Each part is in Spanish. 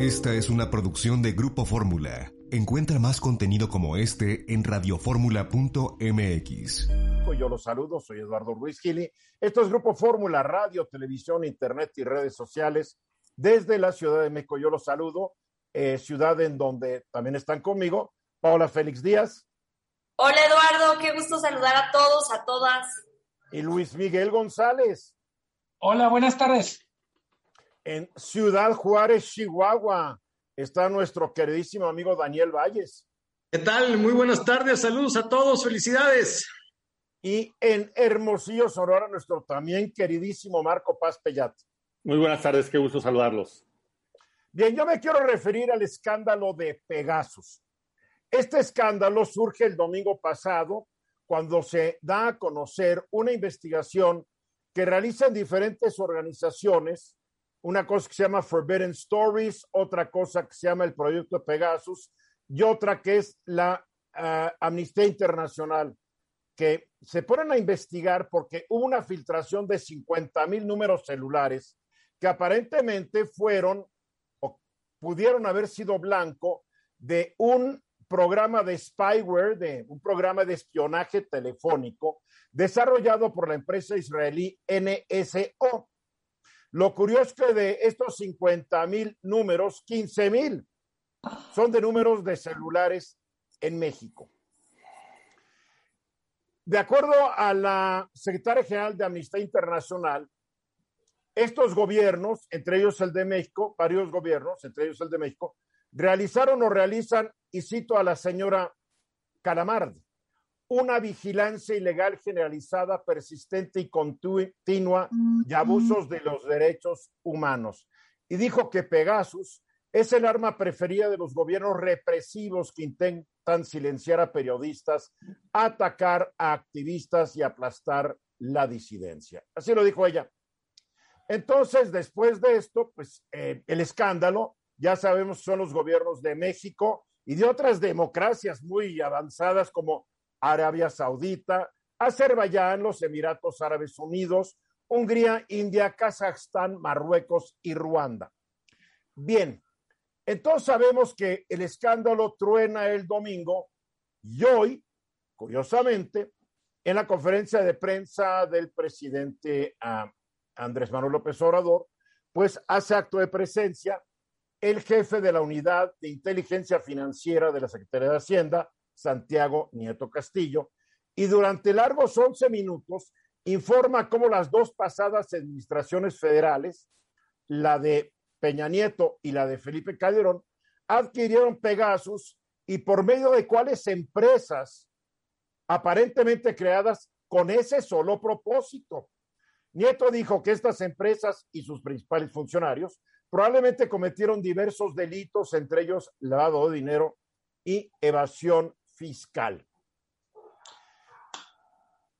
Esta es una producción de Grupo Fórmula. Encuentra más contenido como este en radioformula.mx. Yo los saludo, soy Eduardo Ruiz Gili. Esto es Grupo Fórmula, radio, televisión, internet y redes sociales. Desde la Ciudad de México yo los saludo, eh, ciudad en donde también están conmigo Paola Félix Díaz. Hola Eduardo, qué gusto saludar a todos, a todas. Y Luis Miguel González. Hola, buenas tardes en Ciudad Juárez, Chihuahua, está nuestro queridísimo amigo Daniel Valles. ¿Qué tal? Muy buenas tardes, saludos a todos, felicidades. Y en Hermosillo, Sonora, nuestro también queridísimo Marco Paz Pellat. Muy buenas tardes, qué gusto saludarlos. Bien, yo me quiero referir al escándalo de Pegasus. Este escándalo surge el domingo pasado cuando se da a conocer una investigación que realizan diferentes organizaciones una cosa que se llama Forbidden Stories, otra cosa que se llama el Proyecto Pegasus y otra que es la uh, Amnistía Internacional, que se ponen a investigar porque hubo una filtración de 50 mil números celulares que aparentemente fueron o pudieron haber sido blanco de un programa de spyware, de un programa de espionaje telefónico desarrollado por la empresa israelí NSO. Lo curioso es que de estos 50 mil números, 15 mil son de números de celulares en México. De acuerdo a la secretaria general de Amnistía Internacional, estos gobiernos, entre ellos el de México, varios gobiernos, entre ellos el de México, realizaron o realizan, y cito a la señora Calamardi, una vigilancia ilegal generalizada, persistente y continua y abusos de los derechos humanos. Y dijo que Pegasus es el arma preferida de los gobiernos represivos que intentan silenciar a periodistas, atacar a activistas y aplastar la disidencia. Así lo dijo ella. Entonces, después de esto, pues eh, el escándalo, ya sabemos, son los gobiernos de México y de otras democracias muy avanzadas como Arabia Saudita, Azerbaiyán, los Emiratos Árabes Unidos, Hungría, India, Kazajstán, Marruecos y Ruanda. Bien, entonces sabemos que el escándalo truena el domingo y hoy, curiosamente, en la conferencia de prensa del presidente uh, Andrés Manuel López Obrador, pues hace acto de presencia el jefe de la unidad de inteligencia financiera de la Secretaría de Hacienda, Santiago Nieto Castillo, y durante largos 11 minutos informa cómo las dos pasadas administraciones federales, la de Peña Nieto y la de Felipe Calderón, adquirieron Pegasus y por medio de cuáles empresas aparentemente creadas con ese solo propósito. Nieto dijo que estas empresas y sus principales funcionarios probablemente cometieron diversos delitos, entre ellos lavado de dinero y evasión fiscal.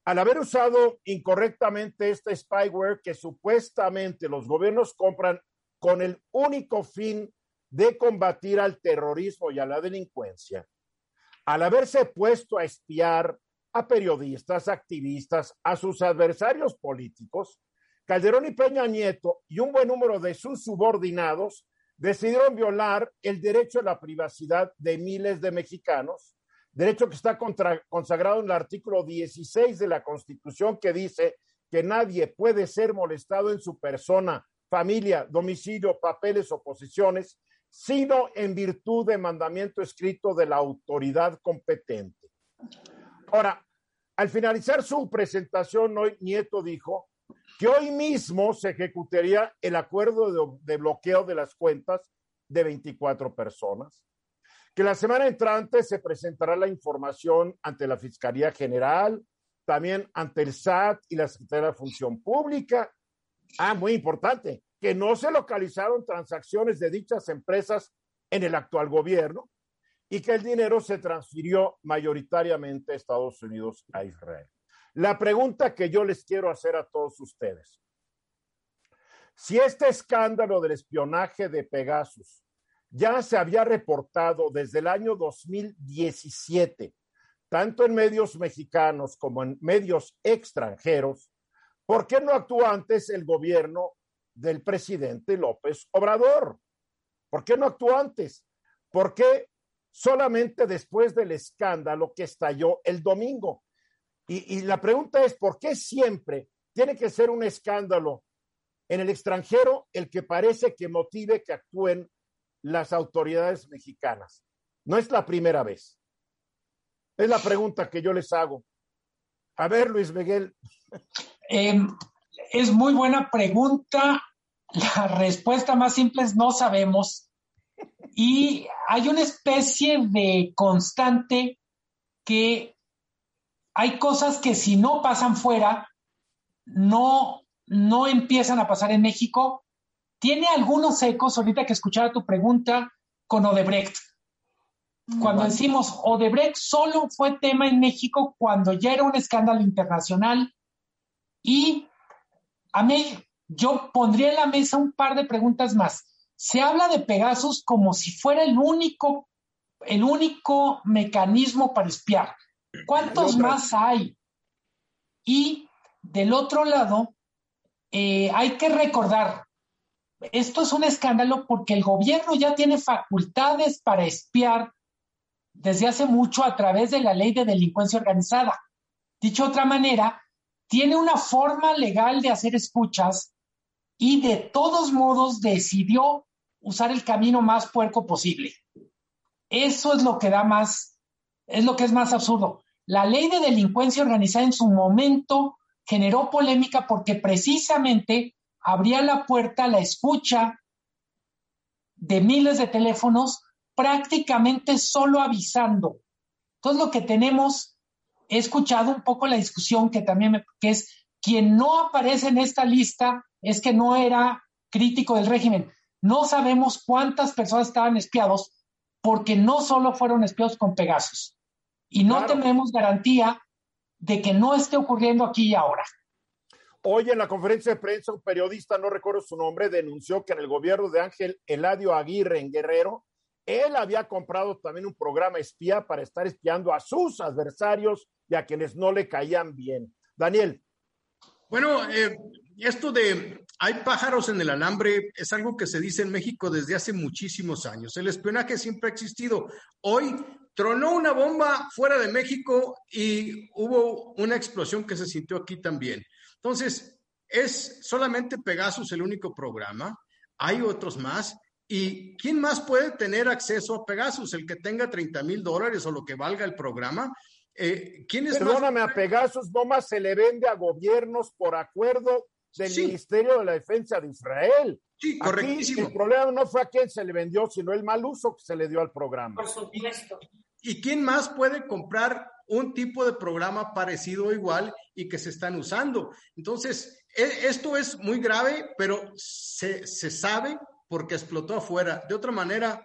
Al haber usado incorrectamente este spyware que supuestamente los gobiernos compran con el único fin de combatir al terrorismo y a la delincuencia, al haberse puesto a espiar a periodistas, activistas, a sus adversarios políticos, Calderón y Peña Nieto y un buen número de sus subordinados decidieron violar el derecho a la privacidad de miles de mexicanos derecho que está contra, consagrado en el artículo 16 de la Constitución que dice que nadie puede ser molestado en su persona, familia, domicilio, papeles o posiciones, sino en virtud de mandamiento escrito de la autoridad competente. Ahora, al finalizar su presentación hoy, Nieto dijo que hoy mismo se ejecutaría el acuerdo de, de bloqueo de las cuentas de 24 personas, que la semana entrante se presentará la información ante la Fiscalía General, también ante el SAT y la Secretaría de Función Pública. Ah, muy importante. que no se localizaron transacciones de dichas empresas en el actual gobierno y que el dinero se transfirió mayoritariamente a Estados Unidos a Israel. La pregunta que yo les quiero hacer a todos ustedes, si este escándalo del espionaje de Pegasus ya se había reportado desde el año 2017, tanto en medios mexicanos como en medios extranjeros, ¿por qué no actuó antes el gobierno del presidente López Obrador? ¿Por qué no actuó antes? ¿Por qué solamente después del escándalo que estalló el domingo? Y, y, la pregunta es, ¿por qué siempre tiene que ser un escándalo en el extranjero el que parece que motive que actúen las autoridades mexicanas? No es la primera vez. Es la pregunta que yo les hago. A ver, Luis Miguel. Eh, es muy buena pregunta. La respuesta más simple es no sabemos. Y hay una especie de constante que hay cosas que si no pasan fuera, no, no empiezan a pasar en México. Tiene algunos ecos, ahorita que escuchaba tu pregunta, con Odebrecht. Cuando decimos Odebrecht solo fue tema en México cuando ya era un escándalo internacional y a mí yo pondría en la mesa un par de preguntas más. Se habla de Pegasus como si fuera el único, el único mecanismo para espiar. ¿Cuántos más hay? Y del otro lado, eh, hay que recordar, esto es un escándalo porque el gobierno ya tiene facultades para espiar desde hace mucho a través de la ley de delincuencia organizada. Dicho de otra manera, tiene una forma legal de hacer escuchas y de todos modos decidió usar el camino más puerco posible. Eso es lo que da más, es lo que es más absurdo. La ley de delincuencia organizada en su momento generó polémica porque precisamente abría la puerta a la escucha de miles de teléfonos prácticamente solo avisando. Entonces lo que tenemos, he escuchado un poco la discusión que también me, que es quien no aparece en esta lista es que no era crítico del régimen. No sabemos cuántas personas estaban espiados porque no solo fueron espiados con Pegasus. Y no claro. tenemos garantía de que no esté ocurriendo aquí y ahora. Hoy en la conferencia de prensa, un periodista, no recuerdo su nombre, denunció que en el gobierno de Ángel Eladio Aguirre en Guerrero, él había comprado también un programa espía para estar espiando a sus adversarios y a quienes no le caían bien. Daniel. Bueno, eh, esto de hay pájaros en el alambre es algo que se dice en México desde hace muchísimos años. El espionaje siempre ha existido. Hoy tronó una bomba fuera de México y hubo una explosión que se sintió aquí también. Entonces, es solamente Pegasus el único programa. Hay otros más. ¿Y quién más puede tener acceso a Pegasus? El que tenga 30 mil dólares o lo que valga el programa. Eh, ¿quién es Perdóname, más? a Pegasus nomás se le vende a gobiernos por acuerdo del sí. Ministerio de la Defensa de Israel. Sí, correctísimo. Aquí, el problema no fue a quién se le vendió, sino el mal uso que se le dio al programa. Por supuesto. ¿Y, y quién más puede comprar un tipo de programa parecido o igual y que se están usando? Entonces, e, esto es muy grave, pero se, se sabe porque explotó afuera. De otra manera,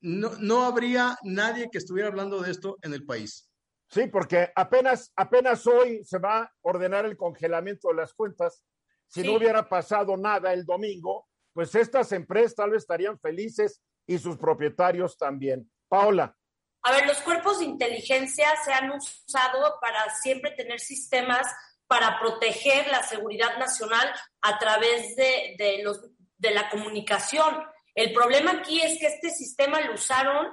no, no habría nadie que estuviera hablando de esto en el país. Sí, porque apenas, apenas hoy se va a ordenar el congelamiento de las cuentas. Si sí. no hubiera pasado nada el domingo, pues estas empresas tal vez estarían felices y sus propietarios también. Paola. A ver, los cuerpos de inteligencia se han usado para siempre tener sistemas para proteger la seguridad nacional a través de, de los de la comunicación. El problema aquí es que este sistema lo usaron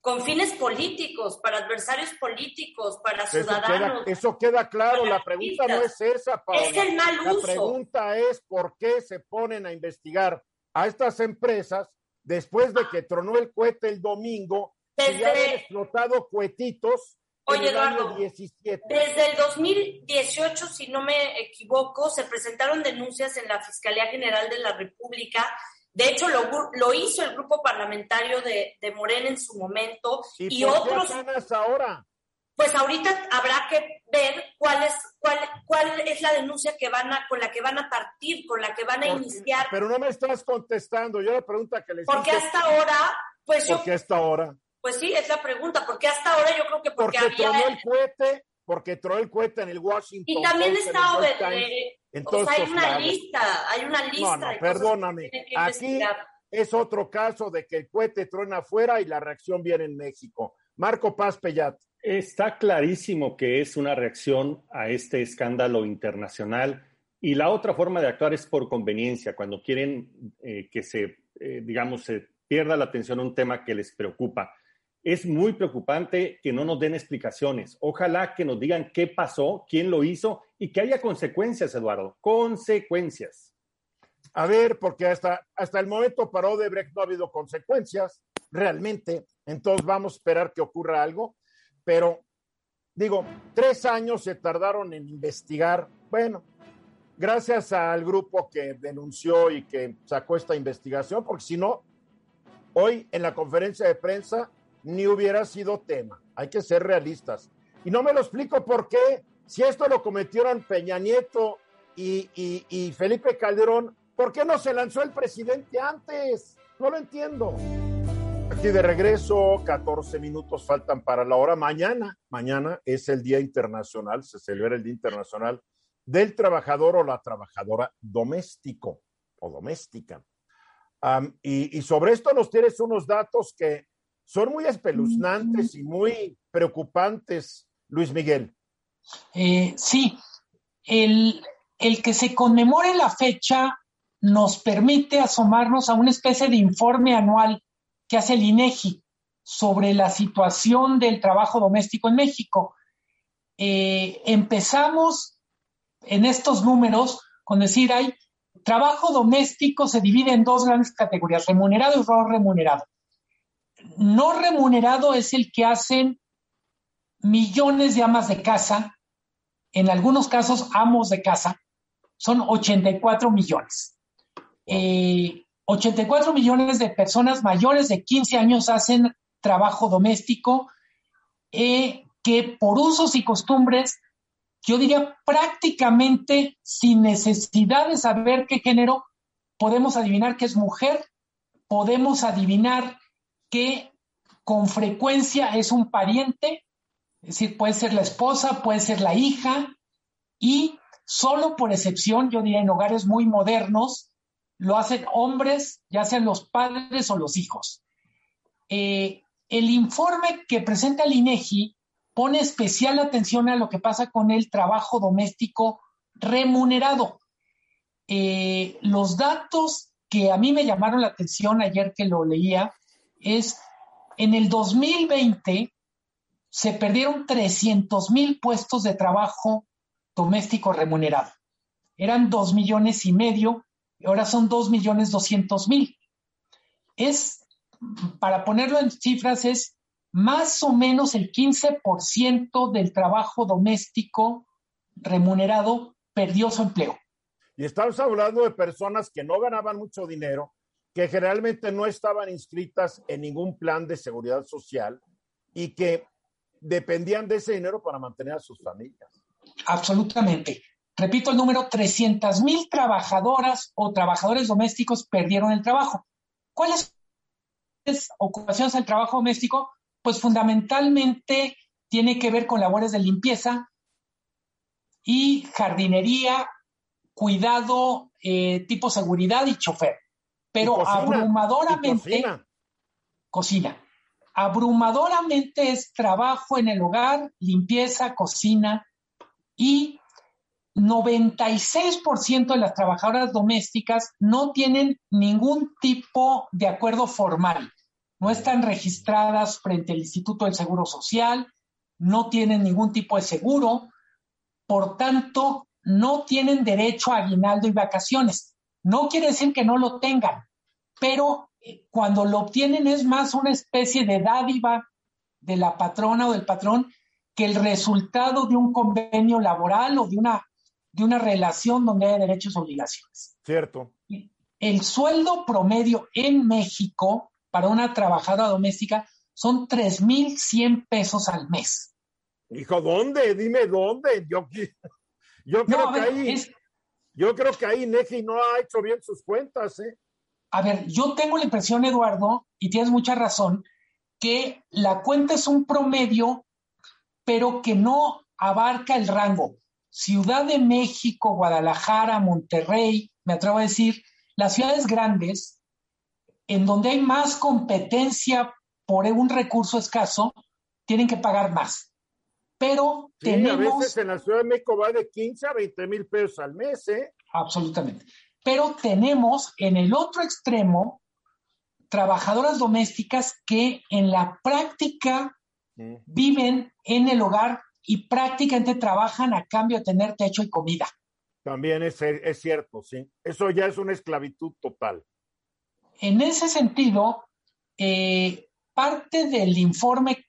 con fines políticos, para adversarios políticos, para eso ciudadanos. Queda, eso queda claro, la pregunta no es esa, Paola. Es el mal uso. La pregunta es por qué se ponen a investigar a estas empresas después de que tronó el cohete el domingo Desde... y ya habían explotado cohetitos Oye, Eduardo, desde el 2018, si no me equivoco, se presentaron denuncias en la Fiscalía General de la República. De hecho, lo, lo hizo el grupo parlamentario de, de, Morena en su momento. ¿Y, y por otros. Qué ahora? pues ahorita habrá que ver cuál es, cuál, cuál es la denuncia que van a, con la que van a partir, con la que van a iniciar. Pero no me estás contestando, yo la pregunta que les Porque hasta ahora, pues yo. Porque hasta ahora. Pues sí, es la pregunta, porque hasta ahora yo creo que porque, porque había... el cohete, porque tronó el cohete en el Washington. Y también está entonces, o sea, hay una lista, hay una lista. No, no, perdóname. Aquí es otro caso de que el cohete truena afuera y la reacción viene en México. Marco Paz Pellat. Está clarísimo que es una reacción a este escándalo internacional y la otra forma de actuar es por conveniencia, cuando quieren eh, que se, eh, digamos, se pierda la atención a un tema que les preocupa. Es muy preocupante que no nos den explicaciones. Ojalá que nos digan qué pasó, quién lo hizo y que haya consecuencias, Eduardo. Consecuencias. A ver, porque hasta, hasta el momento para Odebrecht no ha habido consecuencias, realmente. Entonces vamos a esperar que ocurra algo. Pero digo, tres años se tardaron en investigar. Bueno, gracias al grupo que denunció y que sacó esta investigación, porque si no, hoy en la conferencia de prensa ni hubiera sido tema. Hay que ser realistas. Y no me lo explico por qué, si esto lo cometieron Peña Nieto y, y Felipe Calderón, ¿por qué no se lanzó el presidente antes? No lo entiendo. Aquí de regreso, 14 minutos faltan para la hora. Mañana, mañana es el Día Internacional, se celebra el Día Internacional del Trabajador o la Trabajadora Doméstico o Doméstica. y, sobre esto nos tienes unos datos que son muy espeluznantes y muy preocupantes, Luis Miguel. Eh, sí, el, el que se conmemore la fecha nos permite asomarnos a una especie de informe anual que hace el INEGI sobre la situación del trabajo doméstico en México. Eh, empezamos en estos números con decir, hay trabajo doméstico se divide en dos grandes categorías, remunerado y no remunerado. No remunerado es el que hacen millones de amas de casa, en algunos casos amos de casa, son 84 millones. Eh, 84 millones de personas mayores de 15 años hacen trabajo doméstico eh, que por usos y costumbres, yo diría prácticamente sin necesidad de saber qué género, podemos adivinar que es mujer, podemos adivinar que con frecuencia es un pariente, es decir, puede ser la esposa, puede ser la hija, y solo por excepción, yo diría en hogares muy modernos, lo hacen hombres, ya sean los padres o los hijos. Eh, el informe que presenta el INEGI pone especial atención a lo que pasa con el trabajo doméstico remunerado. Eh, los datos que a mí me llamaron la atención ayer que lo leía es en el 2020 se perdieron 300 mil puestos de trabajo doméstico remunerado. Eran dos millones y medio ahora son 2 millones 200 mil. Es, para ponerlo en cifras, es más o menos el 15% del trabajo doméstico remunerado perdió su empleo. Y estamos hablando de personas que no ganaban mucho dinero, que generalmente no estaban inscritas en ningún plan de seguridad social y que dependían de ese dinero para mantener a sus familias. Absolutamente. Repito el número, 300 mil trabajadoras o trabajadores domésticos perdieron el trabajo. ¿Cuáles ocupaciones del trabajo doméstico? Pues fundamentalmente tiene que ver con labores de limpieza y jardinería, cuidado, eh, tipo seguridad y chofer. Pero abrumadoramente, cocina. Abrumadoramente es trabajo en el hogar, limpieza, cocina y 96% de las trabajadoras domésticas no tienen ningún tipo de acuerdo formal. No están registradas frente al Instituto del Seguro Social, no tienen ningún tipo de seguro, por tanto, no tienen derecho a aguinaldo y vacaciones. No quiere decir que no lo tengan, pero eh, cuando lo obtienen es más una especie de dádiva de la patrona o del patrón que el resultado de un convenio laboral o de una de una relación donde hay derechos y obligaciones. Cierto. El sueldo promedio en México para una trabajadora doméstica son 3.100 pesos al mes. Hijo, ¿dónde? Dime dónde. Yo, yo creo que ahí, yo creo que ahí Neji no ha hecho bien sus cuentas, ¿eh? A ver, yo tengo la impresión, Eduardo, y tienes mucha razón, que la cuenta es un promedio, pero que no abarca el rango. Ciudad de México, Guadalajara, Monterrey, me atrevo a decir, las ciudades grandes, en donde hay más competencia por un recurso escaso, tienen que pagar más. Pero tenemos... A veces en la Ciudad de México va de 15 a 20 mil pesos al mes, ¿eh? Absolutamente. Pero tenemos en el otro extremo trabajadoras domésticas que en la práctica viven en el hogar y prácticamente trabajan a cambio de tener techo y comida. También es, es cierto, sí. Eso ya es una esclavitud total. En ese sentido, eh, parte del informe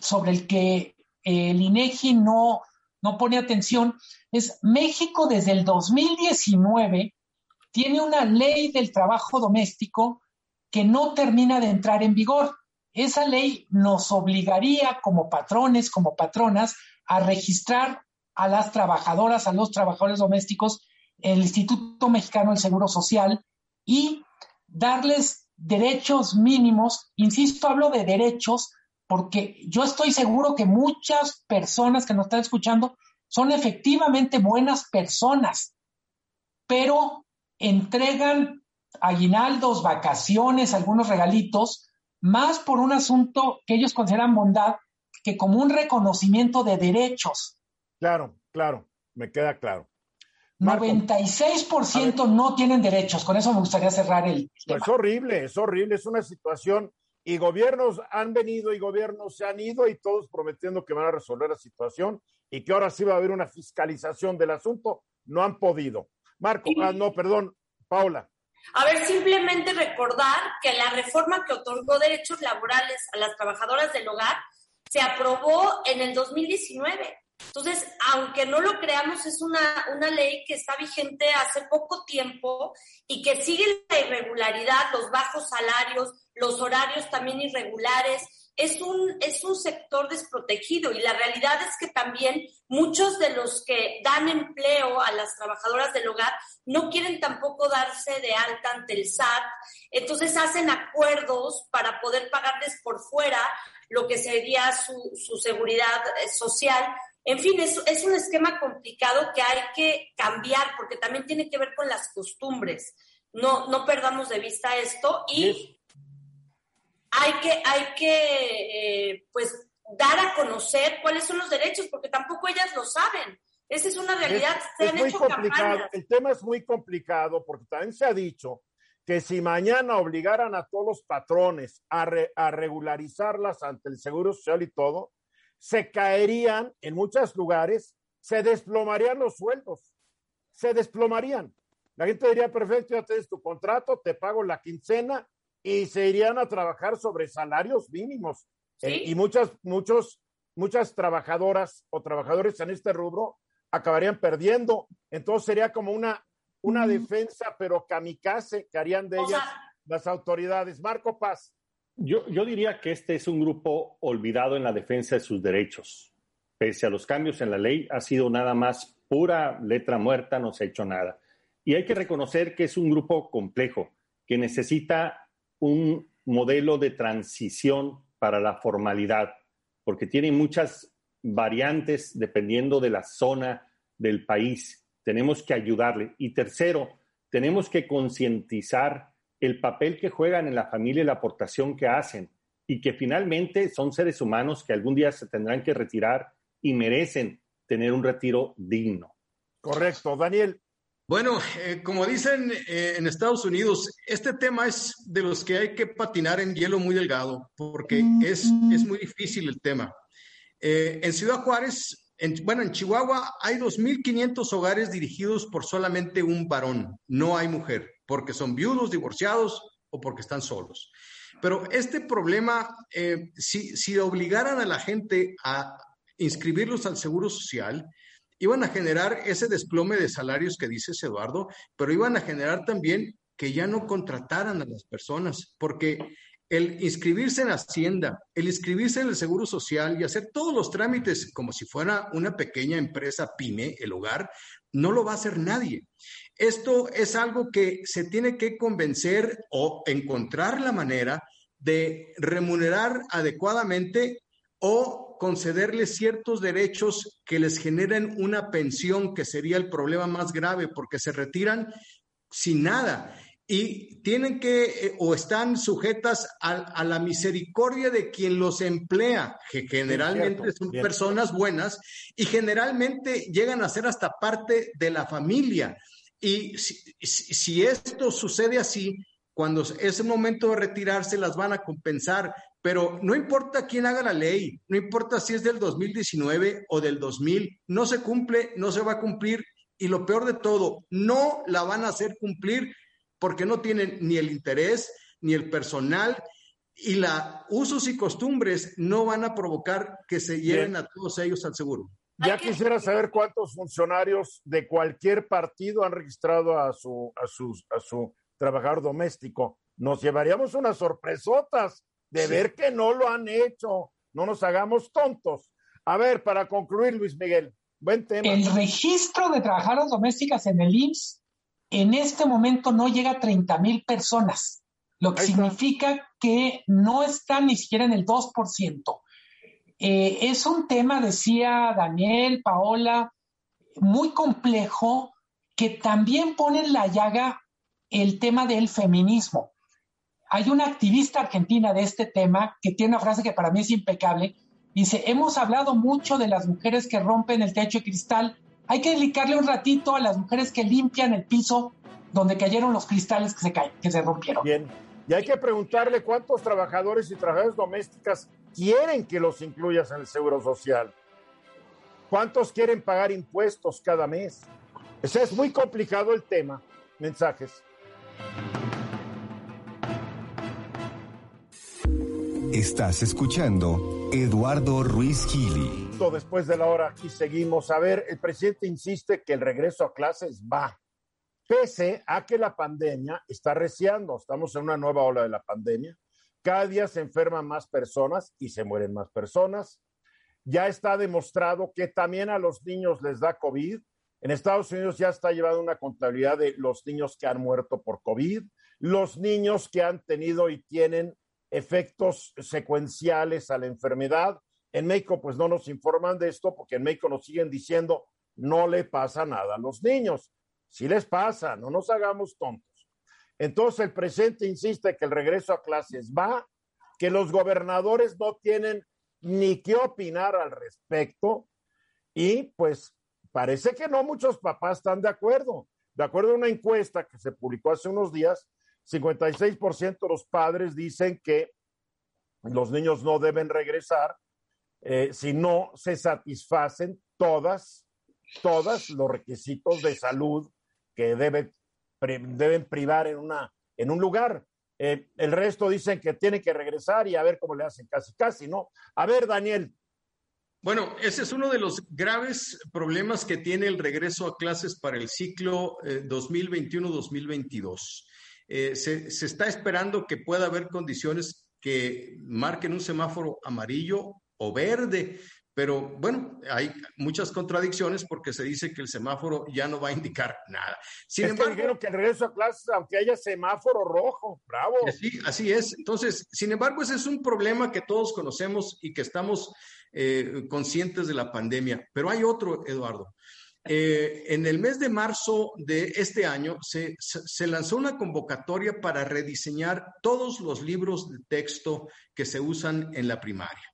sobre el que el INEGI no, no pone atención es México desde el 2019 tiene una ley del trabajo doméstico que no termina de entrar en vigor. Esa ley nos obligaría como patrones, como patronas, a registrar a las trabajadoras, a los trabajadores domésticos, el Instituto Mexicano del Seguro Social y darles derechos mínimos. Insisto, hablo de derechos porque yo estoy seguro que muchas personas que nos están escuchando son efectivamente buenas personas, pero entregan aguinaldos, vacaciones, algunos regalitos, más por un asunto que ellos consideran bondad que como un reconocimiento de derechos. Claro, claro, me queda claro. 96% no tienen derechos. Con eso me gustaría cerrar el. Es horrible, es horrible, es una situación. Y gobiernos han venido y gobiernos se han ido y todos prometiendo que van a resolver la situación y que ahora sí va a haber una fiscalización del asunto. No han podido. Marco, ah, no, perdón, Paula. A ver, simplemente recordar que la reforma que otorgó derechos laborales a las trabajadoras del hogar se aprobó en el 2019. Entonces, aunque no lo creamos, es una, una ley que está vigente hace poco tiempo y que sigue la irregularidad, los bajos salarios, los horarios también irregulares, es un, es un sector desprotegido y la realidad es que también muchos de los que dan empleo a las trabajadoras del hogar no quieren tampoco darse de alta ante el SAT, entonces hacen acuerdos para poder pagarles por fuera lo que sería su, su seguridad eh, social. En fin, es, es un esquema complicado que hay que cambiar porque también tiene que ver con las costumbres. No, no perdamos de vista esto y hay que, hay que eh, pues, dar a conocer cuáles son los derechos, porque tampoco ellas lo saben. Esa es una realidad. Es, muy complicado. El tema es muy complicado porque también se ha dicho que si mañana obligaran a todos los patrones a, a regularizarlas ante el Seguro Social y todo, se caerían en muchos lugares, se desplomarían los sueldos, se desplomarían. La gente diría, perfecto, ya tienes tu contrato, te pago la quincena y se irían a trabajar sobre salarios mínimos. Eh, y muchas, muchos, muchas trabajadoras o trabajadores en este rubro acabarían perdiendo. Entonces sería como una, una defensa, pero kamikaze que harían de ellas las autoridades. Marco Paz. Yo, diría que este es un grupo olvidado en la defensa de sus derechos. Pese a los cambios en la ley, ha sido nada más pura letra muerta, no se ha hecho nada. Y hay que reconocer que es un grupo complejo, que necesita un modelo de transición para la formalidad, porque tiene muchas variantes dependiendo de la zona del país. Tenemos que ayudarle. Y tercero, tenemos que concientizar el papel que juegan en la familia y la aportación que hacen y que finalmente son seres humanos que algún día se tendrán que retirar y merecen tener un retiro digno. Correcto. Daniel, bueno, eh, como dicen eh, en Estados Unidos, este tema es de los que hay que patinar en hielo muy delgado, porque es, es muy difícil el tema. Eh, en Ciudad Juárez, bueno, en Chihuahua hay 2.500 hogares dirigidos por solamente un varón, no hay mujer, porque son viudos, divorciados o porque están solos. Pero este problema, si, si obligaran a la gente a inscribirlos al Seguro Social, iban a generar ese desplome de salarios que dices, Eduardo, pero iban a generar también que ya no contrataran a las personas, porque el inscribirse en Hacienda, el inscribirse en el Seguro Social y hacer todos los trámites como si fuera una pequeña empresa pyme, el hogar, no lo va a hacer nadie. Esto es algo que se tiene que convencer o encontrar la manera de remunerar adecuadamente o concederles ciertos derechos que les generen una pensión, que sería el problema más grave, porque se retiran sin nada y tienen que eh, o están sujetas a, la misericordia de quien los emplea, que generalmente son personas buenas y generalmente llegan a ser hasta parte de la familia. Y si, esto sucede así, cuando es el momento de retirarse, las van a compensar. Pero no importa quién haga la ley, no importa si es del 2019 o del 2000, no se cumple, no se va a cumplir. Y lo peor de todo, no la van a hacer cumplir porque no tienen ni el interés, ni el personal, y los usos y costumbres no van a provocar que se lleven a todos ellos al seguro. Ya quisiera saber cuántos funcionarios de cualquier partido han registrado a su, a a su trabajador doméstico. Nos llevaríamos unas sorpresotas de ver que no lo han hecho. No nos hagamos tontos. A ver, para concluir, Luis Miguel, buen tema. El registro de trabajadoras domésticas en el IMSS en este momento no llega a 30 mil personas, lo que significa que no está ni siquiera en el 2%. Eh, es un tema, decía Daniel, Paola, muy complejo que también pone en la llaga el tema del feminismo. Hay una activista argentina de este tema que tiene una frase que para mí es impecable. Dice, hemos hablado mucho de las mujeres que rompen el techo de cristal, hay que dedicarle un ratito a las mujeres que limpian el piso donde cayeron los cristales que se caen, que se rompieron. Bien. Y hay que preguntarle cuántos trabajadores y trabajadoras domésticas quieren que los incluyas en el seguro social. ¿Cuántos quieren pagar impuestos cada mes? Ese es muy complicado el tema. Mensajes. Estás escuchando Eduardo Ruiz Gili. Después de la hora aquí seguimos. A ver, el presidente insiste que el regreso a clases va, pese a que la pandemia está reciando. Estamos en una nueva ola de la pandemia. Cada día se enferman más personas y se mueren más personas. Ya está demostrado que también a los niños les da COVID. En Estados Unidos ya está llevando una contabilidad de los niños que han muerto por COVID, los niños que han tenido y tienen efectos secuenciales a la enfermedad. En México, pues no nos informan de esto porque en México nos siguen diciendo no le pasa nada a los niños. Si les pasa, no nos hagamos tontos. Entonces el presidente insiste que el regreso a clases va, que los gobernadores no tienen ni qué opinar al respecto y pues parece que no muchos papás están de acuerdo. De acuerdo a una encuesta que se publicó hace unos días, 56% de los padres dicen que los niños no deben regresar eh, si no se satisfacen todas, todas los requisitos de salud que deben, privar en, una, en un lugar. Eh, el resto dicen que tienen que regresar y a ver cómo le hacen casi, casi, ¿no? A ver, Daniel. Bueno, ese es uno de los graves problemas que tiene el regreso a clases para el ciclo 2021-2022. Eh, eh, se, está esperando que pueda haber condiciones que marquen un semáforo amarillo o verde, pero bueno, hay muchas contradicciones porque se dice que el semáforo ya no va a indicar nada. Sin embargo, que el regreso a clases, aunque haya semáforo rojo, bravo. Sí, así es. Entonces, sin embargo, ese es un problema que todos conocemos y que estamos eh, conscientes de la pandemia. Pero hay otro, Eduardo. Eh, en el mes de marzo de este año se, lanzó una convocatoria para rediseñar todos los libros de texto que se usan en la primaria.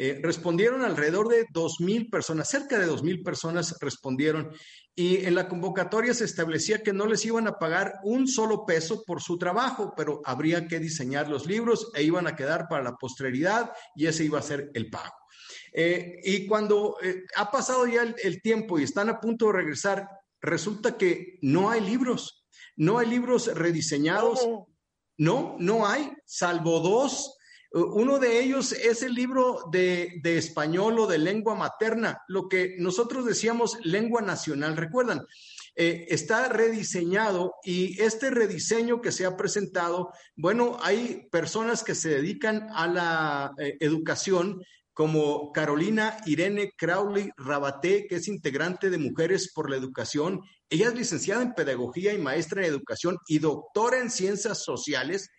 Eh, respondieron alrededor de 2.000 personas, cerca de 2.000 personas respondieron y en la convocatoria se establecía que no les iban a pagar un solo peso por su trabajo, pero habría que diseñar los libros e iban a quedar para la posteridad y ese iba a ser el pago. Eh, y cuando eh, ha pasado ya el, tiempo y están a punto de regresar, resulta que no hay libros, no hay libros rediseñados. No, no hay, salvo dos. Uno de ellos es el libro de, de, español o de lengua materna, lo que nosotros decíamos lengua nacional. Recuerdan, eh, está rediseñado y este rediseño que se ha presentado, bueno, hay personas que se dedican a la eh, educación como Carolina Irene Crowley Rabaté, que es integrante de Mujeres por la Educación. Ella es licenciada en Pedagogía y maestra en Educación y doctora en Ciencias Sociales.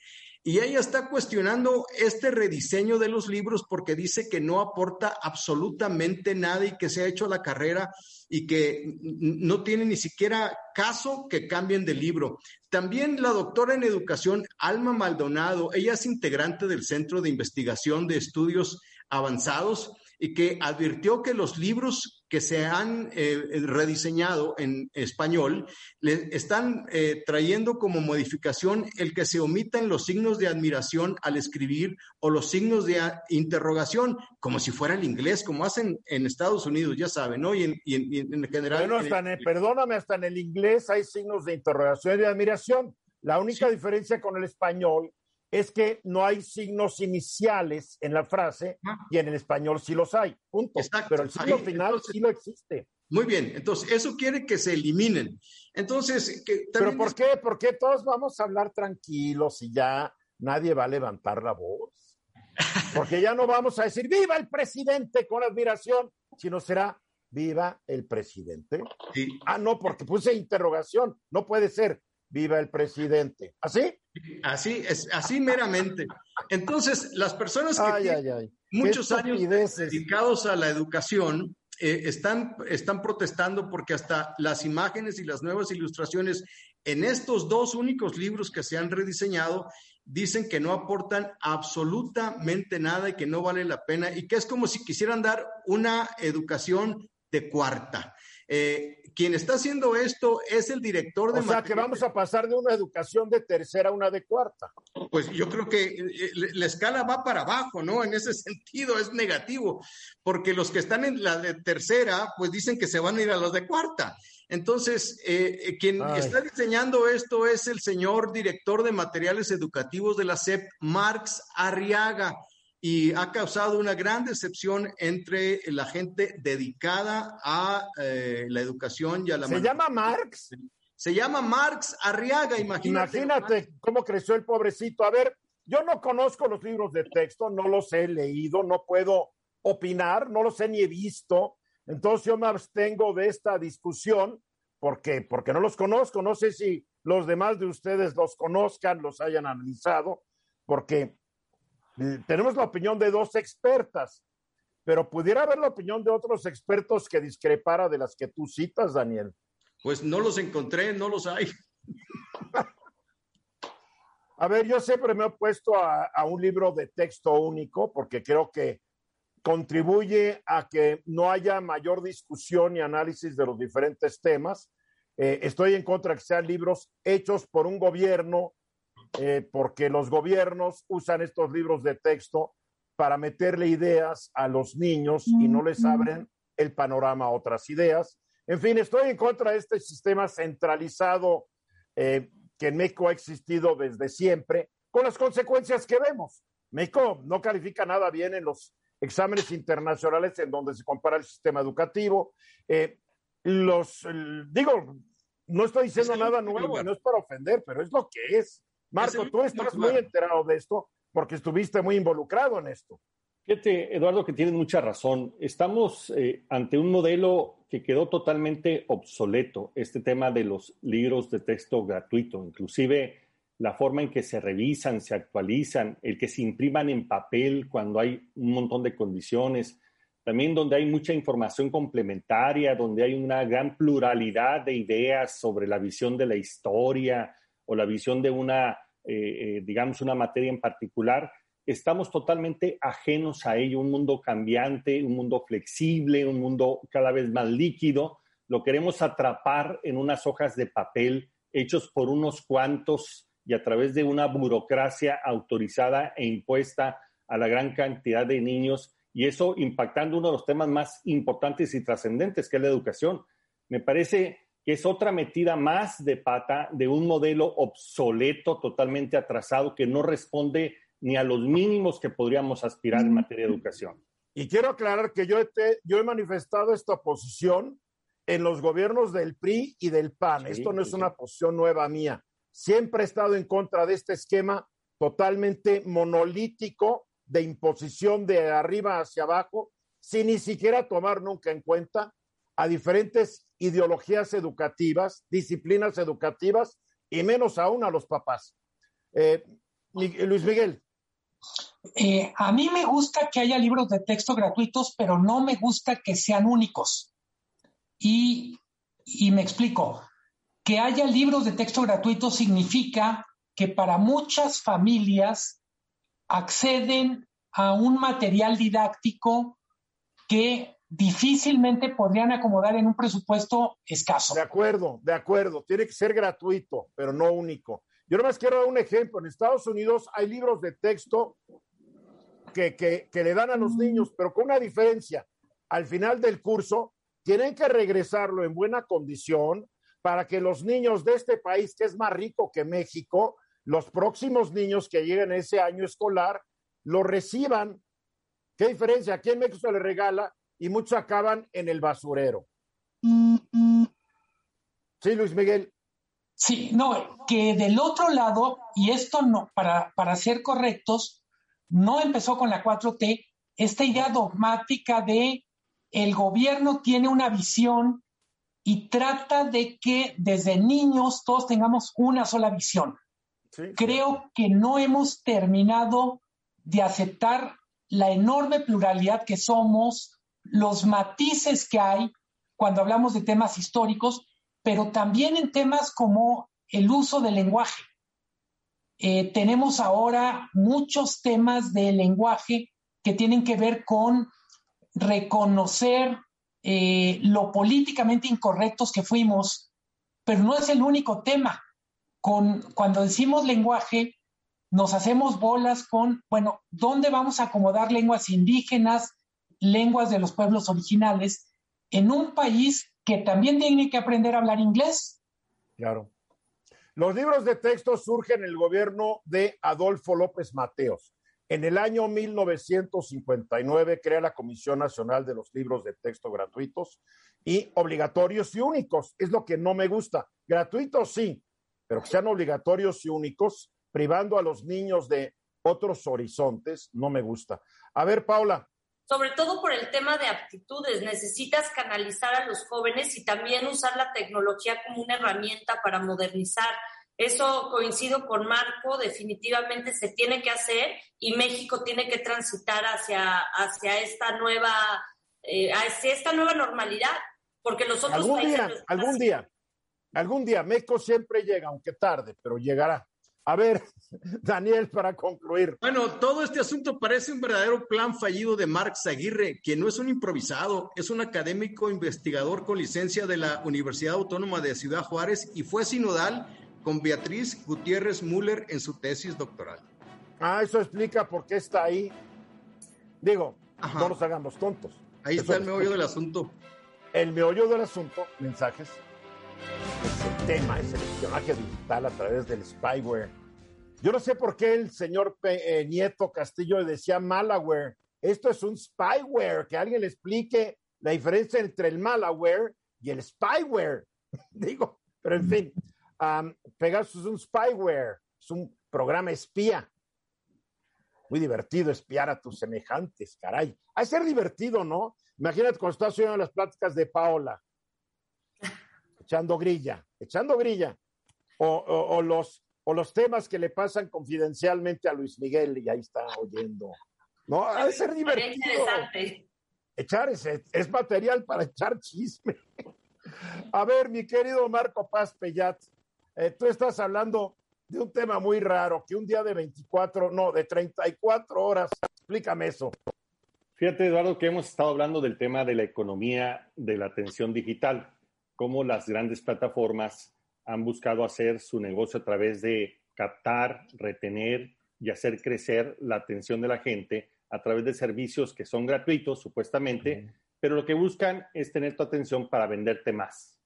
Y ella está cuestionando este rediseño de los libros porque dice que no aporta absolutamente nada y que se ha hecho la carrera y que no tiene ni siquiera caso que cambien de libro. También la doctora en educación, Alma Maldonado, ella es integrante del Centro de Investigación de Estudios Avanzados y que advirtió que los libros que se han eh, rediseñado en español le están eh, trayendo como modificación el que se omitan los signos de admiración al escribir o los signos de interrogación, como si fuera el inglés, como hacen en Estados Unidos, ya saben, ¿no? Y en, en, general. Bueno, hasta en perdóname, hasta en el inglés hay signos de interrogación y de admiración. La única diferencia con el español es que no hay signos iniciales en la frase y en el español sí los hay, punto. Pero el signo final sí lo existe. Muy bien, entonces eso quiere que se eliminen. Entonces, ¿pero por qué? Porque todos vamos a hablar tranquilos y ya nadie va a levantar la voz. Porque ya no vamos a decir viva el presidente con admiración, sino será viva el presidente. Ah, no, porque puse interrogación, no puede ser viva el presidente. ¿Así? Así, es, así meramente. Entonces, las personas que tienen muchos años dedicados a la educación eh, están, están protestando porque hasta las imágenes y las nuevas ilustraciones en estos dos únicos libros que se han rediseñado dicen que no aportan absolutamente nada y que no vale la pena y que es como si quisieran dar una educación de cuarta. Eh, quien está haciendo esto es el director de... O sea, que vamos a pasar de una educación de tercera a una de cuarta. Pues yo creo que eh, la escala va para abajo, ¿no? En ese sentido es negativo, porque los que están en la de tercera, pues dicen que se van a ir a los de cuarta. Entonces, eh, quien está diseñando esto es el señor director de materiales educativos de la SEP, Marx Arriaga y ha causado una gran decepción entre la gente dedicada a eh, la educación y a la... ¿Se llama Marx? Se llama Marx Arriaga, imagínate. Imagínate cómo creció el pobrecito. A ver, yo no conozco los libros de texto, no los he leído, no puedo opinar, no los he ni he visto. Entonces yo me abstengo de esta discusión porque, porque no los conozco. No sé si los demás de ustedes los conozcan, los hayan analizado, porque tenemos la opinión de dos expertas, pero pudiera haber la opinión de otros expertos que discrepara de las que tú citas, Daniel. Pues no los encontré, no los hay. a ver, yo siempre me he opuesto a, un libro de texto único porque creo que contribuye a que no haya mayor discusión y análisis de los diferentes temas. Eh, estoy en contra de que sean libros hechos por un gobierno eh, porque los gobiernos usan estos libros de texto para meterle ideas a los niños y no les abren el panorama a otras ideas. En fin, estoy en contra de este sistema centralizado eh, que en México ha existido desde siempre, con las consecuencias que vemos. México no califica nada bien en los exámenes internacionales en donde se compara el sistema educativo. Eh, los, digo, no estoy diciendo nada nuevo, no es para ofender, pero es lo que es. Marco, tú estás muy enterado de esto porque estuviste muy involucrado en esto. Fíjate, Eduardo, que tienes mucha razón. Estamos eh, ante un modelo que quedó totalmente obsoleto, este tema de los libros de texto gratuito, inclusive la forma en que se revisan, se actualizan, el que se impriman en papel cuando hay un montón de condiciones, también donde hay mucha información complementaria, donde hay una gran pluralidad de ideas sobre la visión de la historia, o la visión de una, eh, eh, digamos, una materia en particular, estamos totalmente ajenos a ello, un mundo cambiante, un mundo flexible, un mundo cada vez más líquido. Lo queremos atrapar en unas hojas de papel hechos por unos cuantos y a través de una burocracia autorizada e impuesta a la gran cantidad de niños y eso impactando uno de los temas más importantes y trascendentes, que es la educación. Me parece que es otra metida más de pata de un modelo obsoleto, totalmente atrasado, que no responde ni a los mínimos que podríamos aspirar en materia de educación. Y quiero aclarar que yo he, yo he manifestado esta oposición en los gobiernos del PRI y del PAN. Esto no es una posición nueva mía. Siempre he estado en contra de este esquema totalmente monolítico de imposición de arriba hacia abajo, sin ni siquiera tomar nunca en cuenta a diferentes ideologías educativas, disciplinas educativas y menos aún a los papás. Eh, Luis Miguel. Eh, a mí me gusta que haya libros de texto gratuitos, pero no me gusta que sean únicos. Y, y me explico, que haya libros de texto gratuitos significa que para muchas familias acceden a un material didáctico que difícilmente podrían acomodar en un presupuesto escaso. De acuerdo, de acuerdo. Tiene que ser gratuito, pero no único. Yo nomás quiero dar un ejemplo. En Estados Unidos hay libros de texto que, que, le dan a los niños, pero con una diferencia. Al final del curso, tienen que regresarlo en buena condición para que los niños de este país, que es más rico que México, los próximos niños que lleguen ese año escolar, lo reciban. ¿Qué diferencia? Aquí en México se le regala y muchos acaban en el basurero. Sí, Luis Miguel. Sí, no, que del otro lado, y esto no, para, para ser correctos, no empezó con la 4T, esta idea dogmática de el gobierno tiene una visión y trata de que desde niños todos tengamos una sola visión. Creo que no hemos terminado de aceptar la enorme pluralidad que somos, los matices que hay cuando hablamos de temas históricos, pero también en temas como el uso del lenguaje. Eh, tenemos ahora muchos temas de lenguaje que tienen que ver con reconocer eh, lo políticamente incorrectos que fuimos, pero no es el único tema. Con, cuando decimos lenguaje, nos hacemos bolas con, bueno, ¿dónde vamos a acomodar lenguas indígenas, lenguas de los pueblos originales en un país que también tiene que aprender a hablar inglés. Claro. Los libros de texto surgen en el gobierno de Adolfo López Mateos. En el año 1959 crea la Comisión Nacional de los Libros de Texto Gratuitos y obligatorios y únicos. Es lo que no me gusta. Gratuitos sí, pero que sean obligatorios y únicos, privando a los niños de otros horizontes, no me gusta. A ver, Paula, sobre todo por el tema de aptitudes. Necesitas canalizar a los jóvenes y también usar la tecnología como una herramienta para modernizar. Eso coincido con Marco, definitivamente se tiene que hacer y México tiene que transitar hacia, hacia esta nueva eh, hacia esta nueva normalidad, porque los otros algún día, algún día, algún día México siempre llega, aunque tarde, pero llegará. A ver, Daniel, para concluir. Bueno, todo este asunto parece un verdadero plan fallido de Marx Aguirre, que no es un improvisado, es un académico investigador con licencia de la Universidad Autónoma de Ciudad Juárez y fue sinodal con Beatriz Gutiérrez Müller en su tesis doctoral. Ah, eso explica por qué está ahí. Digo, no nos hagamos tontos. Ahí está el meollo del asunto. El meollo del asunto, mensajes es el tema, es el espionaje digital a través del spyware. Yo no sé por qué el señor eh, Nieto Castillo decía malware. Esto es un spyware, que alguien le explique la diferencia entre el malware y el spyware. Digo, pero en fin, Pegasus es un spyware, es un programa espía. Muy divertido espiar a tus semejantes, caray. Hay ser divertido, ¿no? Imagínate cuando estás oyendo las pláticas de Paola echando grilla, echando grilla, o, los, o los temas que le pasan confidencialmente a Luis Miguel y ahí está oyendo. No, ha de ser divertido. Echar ese, es material para echar chisme. A ver, mi querido Marco Paz Pellat, eh, tú estás hablando de un tema muy raro, que un día de 24, no, de 34 horas, explícame eso. Fíjate, Eduardo, que hemos estado hablando del tema de la economía de la atención digital cómo las grandes plataformas han buscado hacer su negocio a través de captar, retener y hacer crecer la atención de la gente a través de servicios que son gratuitos, supuestamente, pero lo que buscan es tener tu atención para venderte más,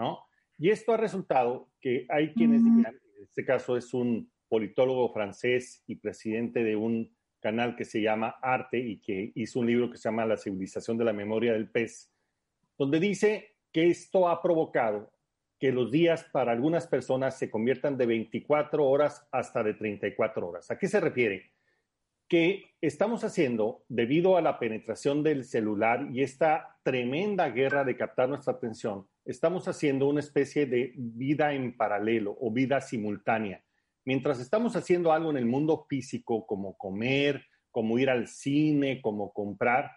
¿no? Y esto ha resultado que hay quienes digan, en este caso es un politólogo francés y presidente de un canal que se llama Arte y que hizo un libro que se llama La civilización de la memoria del pez, donde dice que esto ha provocado que los días para algunas personas se conviertan de 24 horas hasta de 34 horas. ¿A qué se refiere? Que estamos haciendo, debido a la penetración del celular y esta tremenda guerra de captar nuestra atención, estamos haciendo una especie de vida en paralelo o vida simultánea. Mientras estamos haciendo algo en el mundo físico, como comer, como ir al cine, como comprar,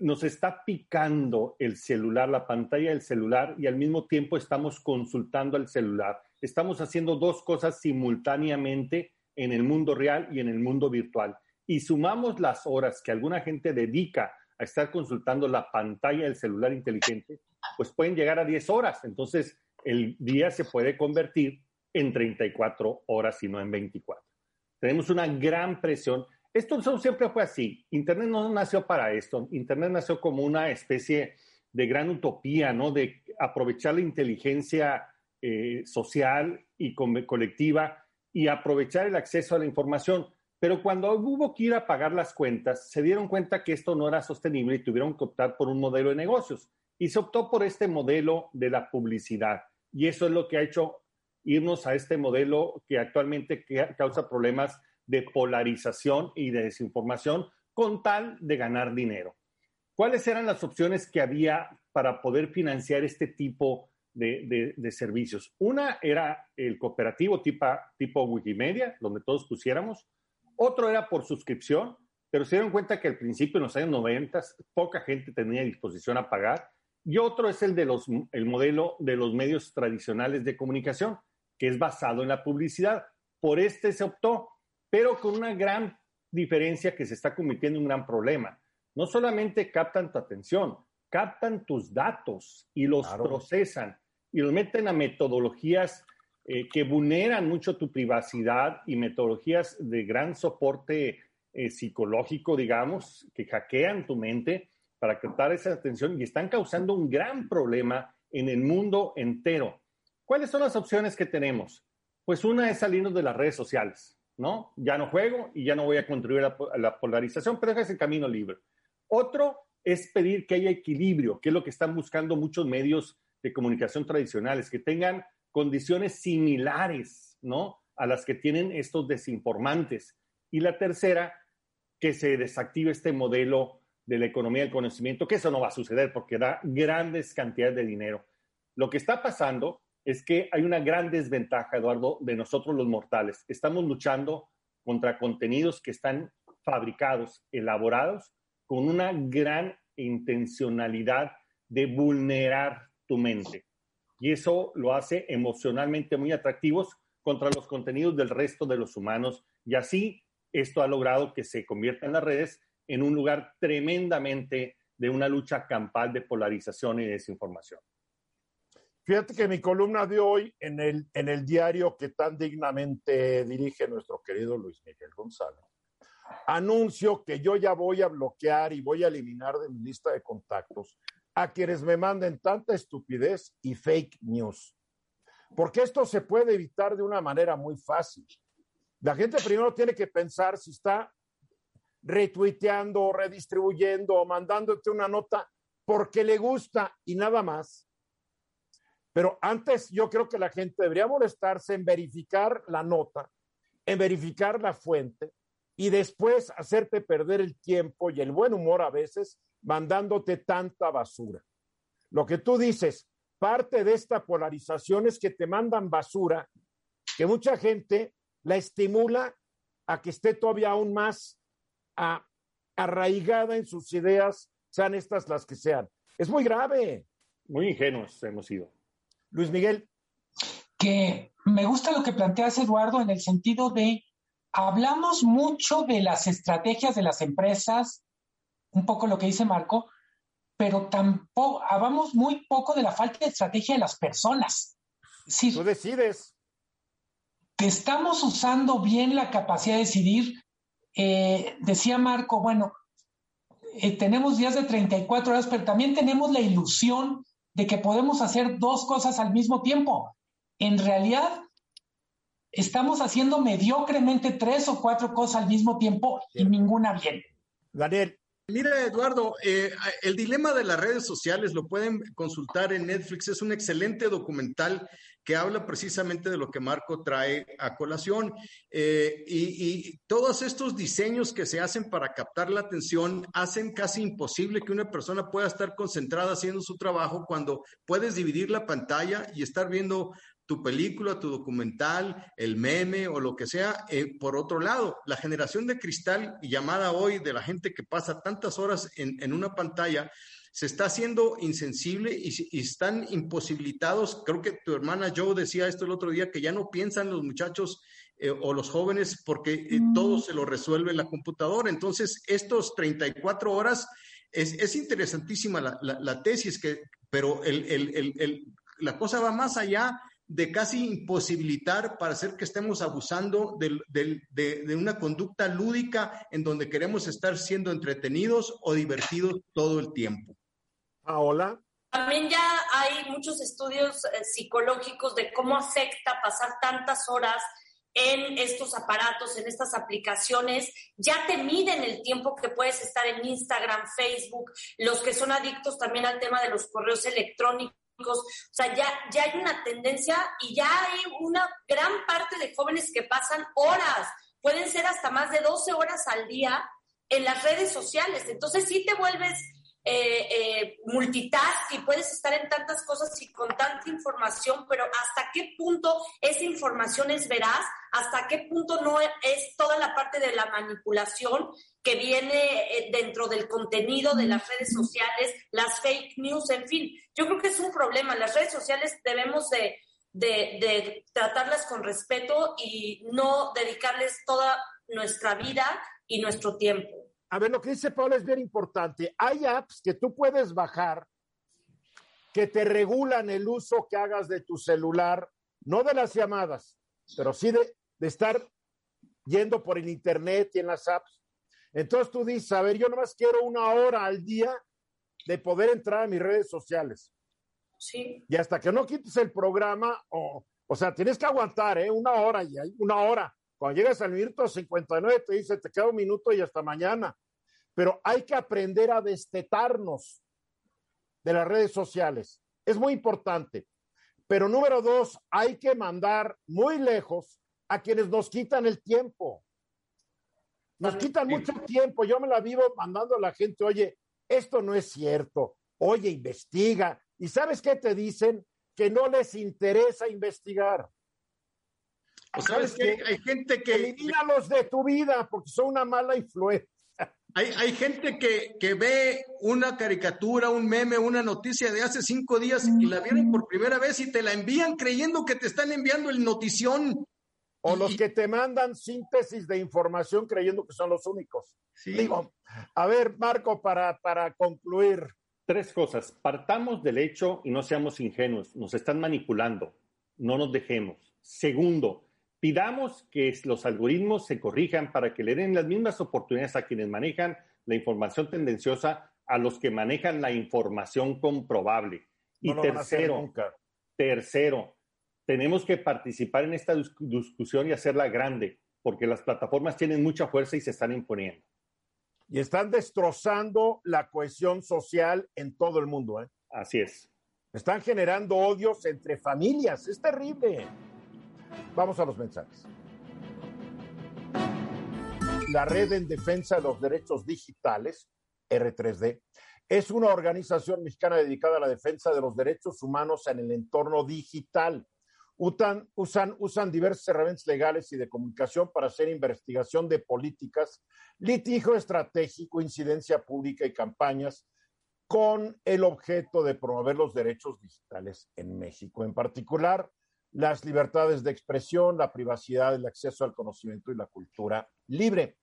nos está picando el celular, la pantalla del celular, y al mismo tiempo estamos consultando el celular. Estamos haciendo dos cosas simultáneamente en el mundo real y en el mundo virtual. Y sumamos las horas que alguna gente dedica a estar consultando la pantalla del celular inteligente, pues pueden llegar a 10 horas. Entonces, el día se puede convertir en 34 horas y no en 24. Tenemos una gran presión esto siempre fue así. Internet no nació para esto. Internet nació como una especie de gran utopía, ¿no? De aprovechar la inteligencia eh, social y colectiva y aprovechar el acceso a la información. Pero cuando hubo que ir a pagar las cuentas, se dieron cuenta que esto no era sostenible y tuvieron que optar por un modelo de negocios. Y se optó por este modelo de la publicidad. Y eso es lo que ha hecho irnos a este modelo que actualmente causa problemas de polarización y de desinformación con tal de ganar dinero. ¿Cuáles eran las opciones que había para poder financiar este tipo de, servicios? Una era el cooperativo tipo, tipo Wikimedia, donde todos pusiéramos. Otro era por suscripción, pero se dieron cuenta que al principio, en los años 90, poca gente tenía disposición a pagar. Y otro es el de los, el modelo de los medios tradicionales de comunicación, que es basado en la publicidad. Por este se optó pero con una gran diferencia que se está convirtiendo en un gran problema. No solamente captan tu atención, captan tus datos y los procesan y los meten a metodologías eh, que vulneran mucho tu privacidad y metodologías de gran soporte eh, psicológico, digamos, que hackean tu mente para captar esa atención y están causando un gran problema en el mundo entero. ¿Cuáles son las opciones que tenemos? Pues una es salirnos de las redes sociales. ¿No? Ya no juego y ya no voy a contribuir a la polarización, pero deja el camino libre. Otro es pedir que haya equilibrio, que es lo que están buscando muchos medios de comunicación tradicionales, que tengan condiciones similares, ¿no? A las que tienen estos desinformantes. Y la tercera, que se desactive este modelo de la economía del conocimiento, que eso no va a suceder porque da grandes cantidades de dinero. Lo que está pasando es que hay una gran desventaja, Eduardo, de nosotros los mortales. Estamos luchando contra contenidos que están fabricados, elaborados, con una gran intencionalidad de vulnerar tu mente. Y eso lo hace emocionalmente muy atractivos contra los contenidos del resto de los humanos. Y así esto ha logrado que se convierta en las redes en un lugar tremendamente de una lucha campal de polarización y desinformación. Fíjate que mi columna de hoy en el, en el diario que tan dignamente dirige nuestro querido Luis Miguel González, anuncio que yo ya voy a bloquear y voy a eliminar de mi lista de contactos a quienes me manden tanta estupidez y fake news. Porque esto se puede evitar de una manera muy fácil. La gente primero tiene que pensar si está retuiteando, redistribuyendo o mandándote una nota porque le gusta y nada más pero antes yo creo que la gente debería molestarse en verificar la nota, en verificar la fuente y después hacerte perder el tiempo y el buen humor a veces mandándote tanta basura. Lo que tú dices, parte de esta polarización es que te mandan basura, que mucha gente la estimula a que esté todavía aún más arraigada en sus ideas, sean estas las que sean. Es muy grave. Muy ingenuos hemos sido. Luis Miguel. Que me gusta lo que planteas, Eduardo, en el sentido de, hablamos mucho de las estrategias de las empresas, un poco lo que dice Marco, pero tampoco, hablamos muy poco de la falta de estrategia de las personas. Si Tú decides. Que estamos usando bien la capacidad de decidir. Eh, decía Marco, bueno, eh, tenemos días de 34 horas, pero también tenemos la ilusión de que podemos hacer dos cosas al mismo tiempo. En realidad, estamos haciendo mediocremente tres o cuatro cosas al mismo tiempo y ninguna bien. Daniel, Mira, Eduardo, eh, el dilema de las redes sociales lo pueden consultar en Netflix. Es un excelente documental que habla precisamente de lo que Marco trae a colación. Eh, y, todos estos diseños que se hacen para captar la atención hacen casi imposible que una persona pueda estar concentrada haciendo su trabajo cuando puedes dividir la pantalla y estar viendo tu película, tu documental, el meme o lo que sea. Eh, por otro lado, la generación de cristal llamada hoy de la gente que pasa tantas horas en, una pantalla, se está haciendo insensible y, están imposibilitados. Creo que tu hermana Joe decía esto el otro día, que ya no piensan los muchachos eh, o los jóvenes porque eh, todo se lo resuelve la computadora. Entonces, estos 34 horas, es, interesantísima la, tesis, que, pero la cosa va más allá de casi imposibilitar para hacer que estemos abusando de, una conducta lúdica en donde queremos estar siendo entretenidos o divertidos todo el tiempo. Hola. También ya hay muchos estudios eh, psicológicos de cómo afecta pasar tantas horas en estos aparatos, en estas aplicaciones, ya te miden el tiempo que puedes estar en Instagram, Facebook, los que son adictos también al tema de los correos electrónicos o sea, ya, ya hay una tendencia y ya hay una gran parte de jóvenes que pasan horas, pueden ser hasta más de 12 horas al día en las redes sociales. Entonces sí te vuelves eh, eh, multitask y puedes estar en tantas cosas y con tanta información, pero hasta qué punto esa información es veraz, hasta qué punto no es toda la parte de la manipulación que viene eh, dentro del contenido de las redes sociales, las fake news, en fin. Yo creo que es un problema. Las redes sociales debemos de, de tratarlas con respeto y no dedicarles toda nuestra vida y nuestro tiempo. A ver, lo que dice Paula es bien importante. Hay apps que tú puedes bajar que te regulan el uso que hagas de tu celular, no de las llamadas, pero sí de, de estar yendo por el internet y en las apps. Entonces tú dices, a ver, yo nomás quiero una hora al día de poder entrar a mis redes sociales. Sí. Y hasta que no quites el programa, o, o sea, tienes que aguantar, ¿eh? Una hora y hay una hora. Cuando llegas al minuto 59 te dice, te queda un minuto y hasta mañana. Pero hay que aprender a destetarnos de las redes sociales. Es muy importante. Pero número dos, hay que mandar muy lejos a quienes nos quitan el tiempo. Nos quitan mucho tiempo. Yo me la vivo mandando a la gente, oye, esto no es cierto. Oye, investiga. ¿Y sabes qué te dicen? Que no les interesa investigar. ¿Sabes qué? Hay gente que... Elimínalos de tu vida porque son una mala influencia. Hay, hay gente que, que, ve una caricatura, un meme, una noticia de hace cinco días y la vieron por primera vez y te la envían creyendo que te están enviando el notición. O los que te mandan síntesis de información creyendo que son los únicos. Digo, a ver, Marco, para, para concluir. Tres cosas. Partamos del hecho y no seamos ingenuos. Nos están manipulando. No nos dejemos. Segundo, pidamos que los algoritmos se corrijan para que le den las mismas oportunidades a quienes manejan la información tendenciosa a los que manejan la información comprobable. Y tercero, tercero, tenemos que participar en esta discusión y hacerla grande, porque las plataformas tienen mucha fuerza y se están imponiendo. Y están destrozando la cohesión social en todo el mundo. ¿eh? Así es. Están generando odios entre familias. Es terrible. Vamos a los mensajes. La Red en Defensa de los Derechos Digitales, R3D, es una organización mexicana dedicada a la defensa de los derechos humanos en el entorno digital usan, usan, usan diversas herramientas legales y de comunicación para hacer investigación de políticas, litigio estratégico, incidencia pública y campañas con el objeto de promover los derechos digitales en México, en particular las libertades de expresión, la privacidad, el acceso al conocimiento y la cultura libre.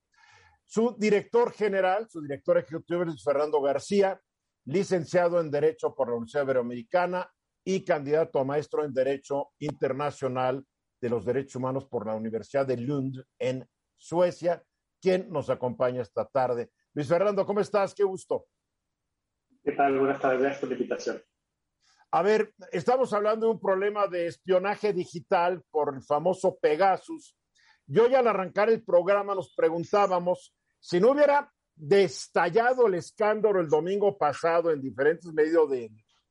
Su director general, su director ejecutivo es Fernando García, licenciado en Derecho por la Universidad Iberoamericana, y candidato a maestro en Derecho Internacional de los Derechos Humanos por la Universidad de Lund en Suecia, quien nos acompaña esta tarde. Luis Fernando, ¿cómo estás? Qué gusto. ¿Qué tal? Buenas tardes, gracias por la invitación. A ver, estamos hablando de un problema de espionaje digital por el famoso Pegasus. Yo ya al arrancar el programa nos preguntábamos si no hubiera destallado el escándalo el domingo pasado en diferentes medios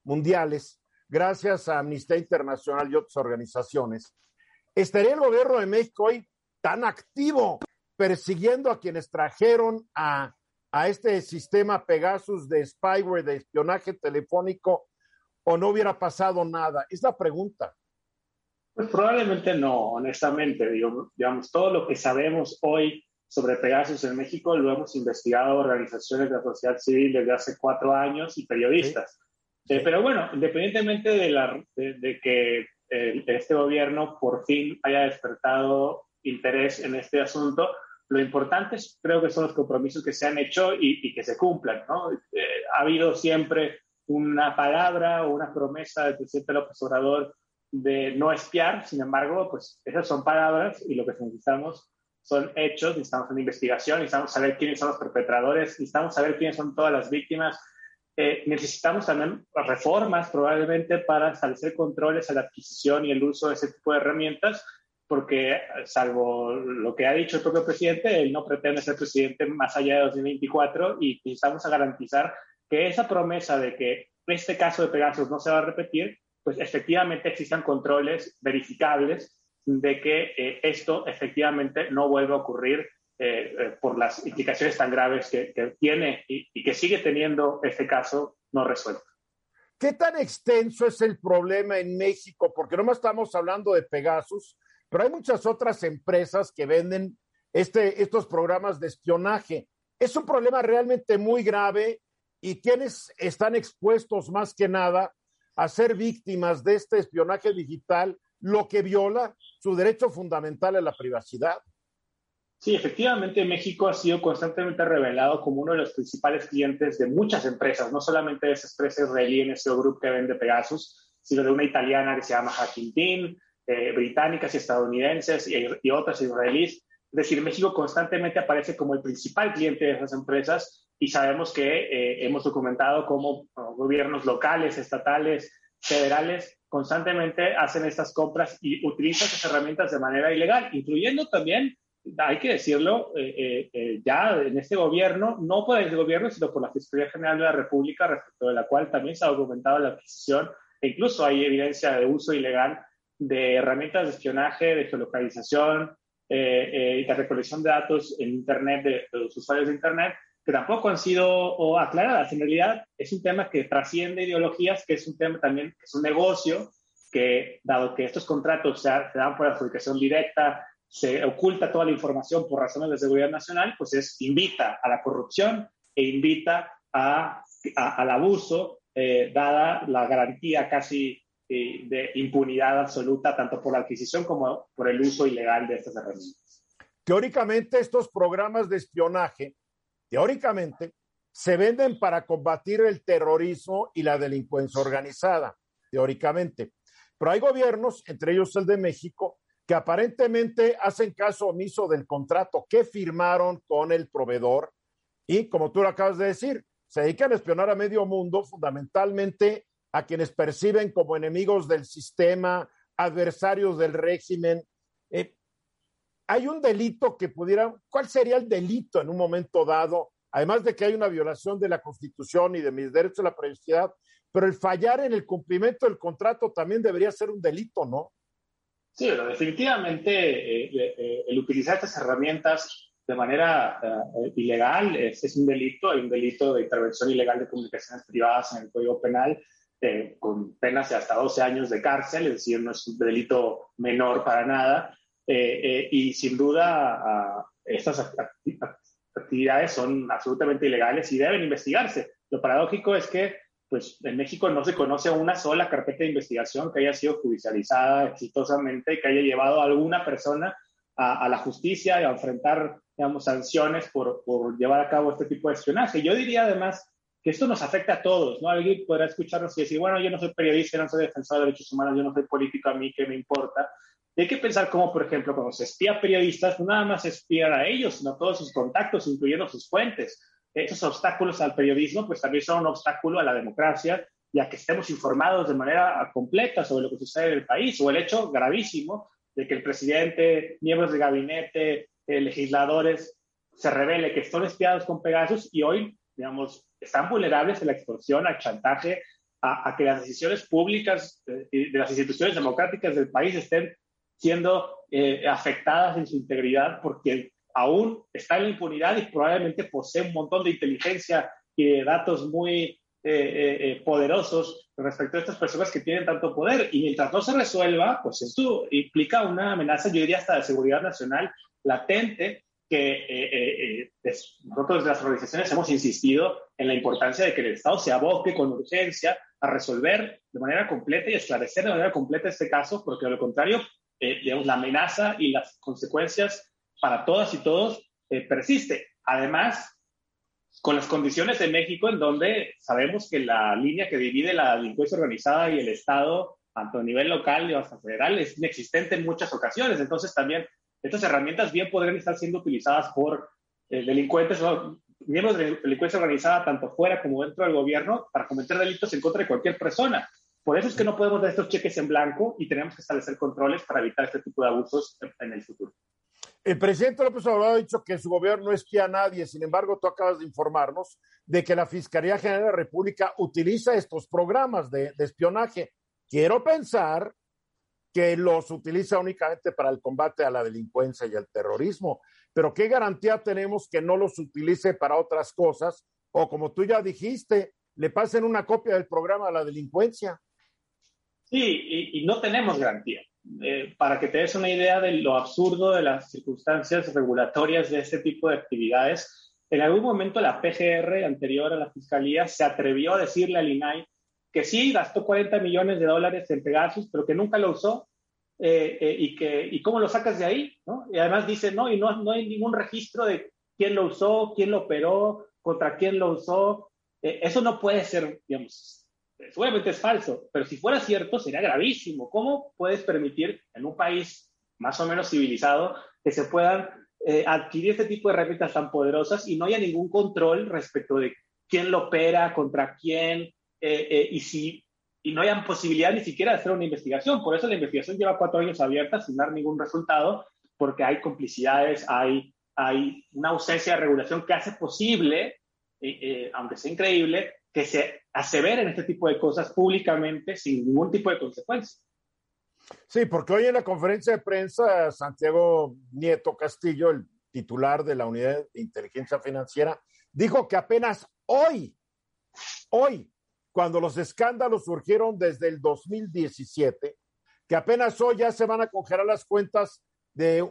mundiales, gracias a Amnistía Internacional y otras organizaciones, ¿estaría el gobierno de México hoy tan activo persiguiendo a quienes trajeron a, a este sistema Pegasus de spyware, de espionaje telefónico, o no hubiera pasado nada? Es la pregunta. Pues probablemente no, honestamente. digamos, todo lo que sabemos hoy sobre Pegasus en México lo hemos investigado organizaciones de la sociedad civil desde hace cuatro años y periodistas. Eh, pero bueno, independientemente de, la, de, que eh, este gobierno por fin haya despertado interés en este asunto, lo importante es, creo que son los compromisos que se han hecho y, que se cumplan. ¿no? Eh, ha habido siempre una palabra o una promesa del presidente López Obrador de no espiar, sin embargo, pues esas son palabras y lo que necesitamos son hechos, necesitamos una investigación, necesitamos saber quiénes son los perpetradores, necesitamos saber quiénes son todas las víctimas, eh, necesitamos también reformas probablemente para establecer controles a la adquisición y el uso de ese tipo de herramientas, porque salvo lo que ha dicho el propio presidente, él no pretende ser presidente más allá de 2024 y necesitamos garantizar que esa promesa de que este caso de Pegasus no se va a repetir, pues efectivamente existan controles verificables de que eh, esto efectivamente no vuelva a ocurrir eh, eh, por las implicaciones tan graves que, tiene y, que sigue teniendo este caso no resuelto. ¿Qué tan extenso es el problema en México? Porque no estamos hablando de Pegasus, pero hay muchas otras empresas que venden este, estos programas de espionaje. Es un problema realmente muy grave y quienes están expuestos más que nada a ser víctimas de este espionaje digital, lo que viola su derecho fundamental a la privacidad. Sí, efectivamente México ha sido constantemente revelado como uno de los principales clientes de muchas empresas, no solamente de esa empresa israelí en ese grupo que vende Pegasus, sino de una italiana que se llama Hacking Team, eh, británicas y estadounidenses y, otras israelíes. Es decir, México constantemente aparece como el principal cliente de esas empresas y sabemos que eh, hemos documentado cómo gobiernos locales, estatales, federales constantemente hacen estas compras y utilizan esas herramientas de manera ilegal, incluyendo también hay que decirlo, eh, eh, eh, ya en este gobierno, no por el gobierno, sino por la Fiscalía General de la República, respecto de la cual también se ha documentado la adquisición, e incluso hay evidencia de uso ilegal de herramientas de espionaje, de geolocalización y de recolección de datos en Internet, de, los usuarios de Internet, que tampoco han sido aclaradas. En realidad es un tema que trasciende ideologías, que es un tema también, que es un negocio, que dado que estos contratos se, se dan por adjudicación directa, se oculta toda la información por razones de seguridad nacional, pues es invita a la corrupción e invita a, al abuso, eh, dada la garantía casi de impunidad absoluta, tanto por la adquisición como por el uso ilegal de estas herramientas. Teóricamente, estos programas de espionaje, teóricamente, se venden para combatir el terrorismo y la delincuencia organizada, teóricamente. Pero hay gobiernos, entre ellos el de México, que aparentemente hacen caso omiso del contrato que firmaron con el proveedor y, como tú lo acabas de decir, se dedican a espionar a medio mundo, fundamentalmente a quienes perciben como enemigos del sistema, adversarios del régimen. Eh, hay un delito que pudiera, ¿cuál sería el delito en un momento dado? Además de que hay una violación de la Constitución y de mis derechos a la privacidad, pero el fallar en el cumplimiento del contrato también debería ser un delito, ¿no? Sí, pero definitivamente eh, eh, eh, el utilizar estas herramientas de manera ilegal es, un delito, hay un delito de intervención ilegal de comunicaciones privadas en el Código Penal con penas de hasta 12 años de cárcel, es decir, no es un delito menor para nada. y sin duda, estas actividades son absolutamente ilegales y deben investigarse. Lo paradójico es que pues en México no se conoce una sola carpeta de investigación que haya sido judicializada exitosamente y que haya llevado a alguna persona a, la justicia y a enfrentar, digamos, sanciones por, por, llevar a cabo este tipo de espionaje. Yo diría además que esto nos afecta a todos, ¿no? Alguien podrá escucharnos y decir, bueno, yo no soy periodista, no soy defensor de derechos humanos, yo no soy político, a mí qué me importa. hay que pensar cómo, por ejemplo, cuando se espía periodistas, no nada más se espía a ellos, sino a todos sus contactos, incluyendo sus fuentes esos obstáculos al periodismo, pues también son un obstáculo a la democracia y a que estemos informados de manera completa sobre lo que sucede en el país, o el hecho gravísimo de que el presidente, miembros de gabinete, eh, legisladores se revele que son espiados con Pegasus y hoy, digamos, están vulnerables a la extorsión, al chantaje, a, que las decisiones públicas de, de, las instituciones democráticas del país estén siendo eh, afectadas en su integridad porque aún está en la impunidad y probablemente posee un montón de inteligencia y de datos muy eh, eh, poderosos respecto a estas personas que tienen tanto poder. Y mientras no se resuelva, pues esto implica una amenaza, yo diría hasta de seguridad nacional latente, que nosotros desde las organizaciones hemos insistido en la importancia de que el Estado se aboque con urgencia a resolver de manera completa y esclarecer de manera completa este caso, porque de lo contrario eh, la amenaza y las consecuencias para todas y todos eh, persiste. Además, con las condiciones de México, en donde sabemos que la línea que divide la delincuencia organizada y el Estado, tanto a nivel local y hasta federal, es inexistente en muchas ocasiones. Entonces, también estas herramientas bien podrían estar siendo utilizadas por eh, delincuentes o miembros de delincuencia organizada, tanto fuera como dentro del gobierno, para cometer delitos en contra de cualquier persona. Por eso es que no podemos dar estos cheques en blanco y tenemos que establecer controles para evitar este tipo de abusos en el futuro. El presidente López Obrador ha dicho que su gobierno no espía a nadie, sin embargo, tú acabas de informarnos de que la Fiscalía General de la República utiliza estos programas de, de espionaje. Quiero pensar que los utiliza únicamente para el combate a la delincuencia y al terrorismo, pero ¿qué garantía tenemos que no los utilice para otras cosas? O como tú ya dijiste, le pasen una copia del programa a la delincuencia. Sí, y, no tenemos garantía. Eh, para que te des una idea de lo absurdo de las circunstancias regulatorias de este tipo de actividades, en algún momento la PGR anterior a la Fiscalía se atrevió a decirle al INAI que sí gastó 40 millones de dólares en Pegasus, pero que nunca lo usó eh, eh, y, que, y cómo lo sacas de ahí, ¿no? Y además dice, no, y no, no hay ningún registro de quién lo usó, quién lo operó, contra quién lo usó. eso no puede ser, digamos, seguramente es falso, pero si fuera cierto sería gravísimo. ¿Cómo puedes permitir en un país más o menos civilizado que se puedan eh, adquirir este tipo de herramientas tan poderosas y no haya ningún control respecto de quién lo opera, contra quién, eh, eh, y si y no haya posibilidad ni siquiera de hacer una investigación. Por eso la investigación lleva cuatro años abierta sin dar ningún resultado, porque hay complicidades, hay, hay una ausencia de regulación que hace posible, aunque sea increíble, que se aseveren este tipo de cosas públicamente sin ningún tipo de consecuencia. Sí, porque hoy en la conferencia de prensa, Santiago Nieto Castillo, el titular de la Unidad de Inteligencia Financiera, dijo que apenas hoy, hoy, cuando los escándalos surgieron desde el 2017, que apenas hoy ya se van a congelar las cuentas de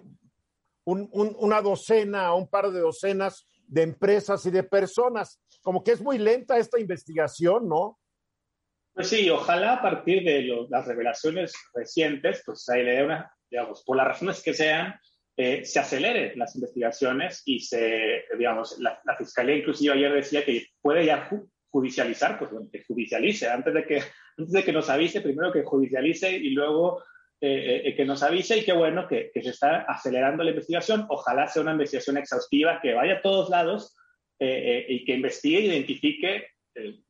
una docena, un par de docenas de empresas y de personas. Como que es muy lenta esta investigación, ¿no? Pues sí, ojalá a partir de las revelaciones recientes, pues ahí le dé una, digamos, por las razones que sean, eh, se aceleren las investigaciones y se, digamos, la, Fiscalía inclusive ayer decía que puede ya judicializar, pues bueno, que judicialice, antes de que, antes de que nos avise, primero que judicialice y luego eh, eh, que nos avise y qué bueno que, se está acelerando la investigación. Ojalá sea una investigación exhaustiva que vaya a todos lados eh, y que investigue e identifique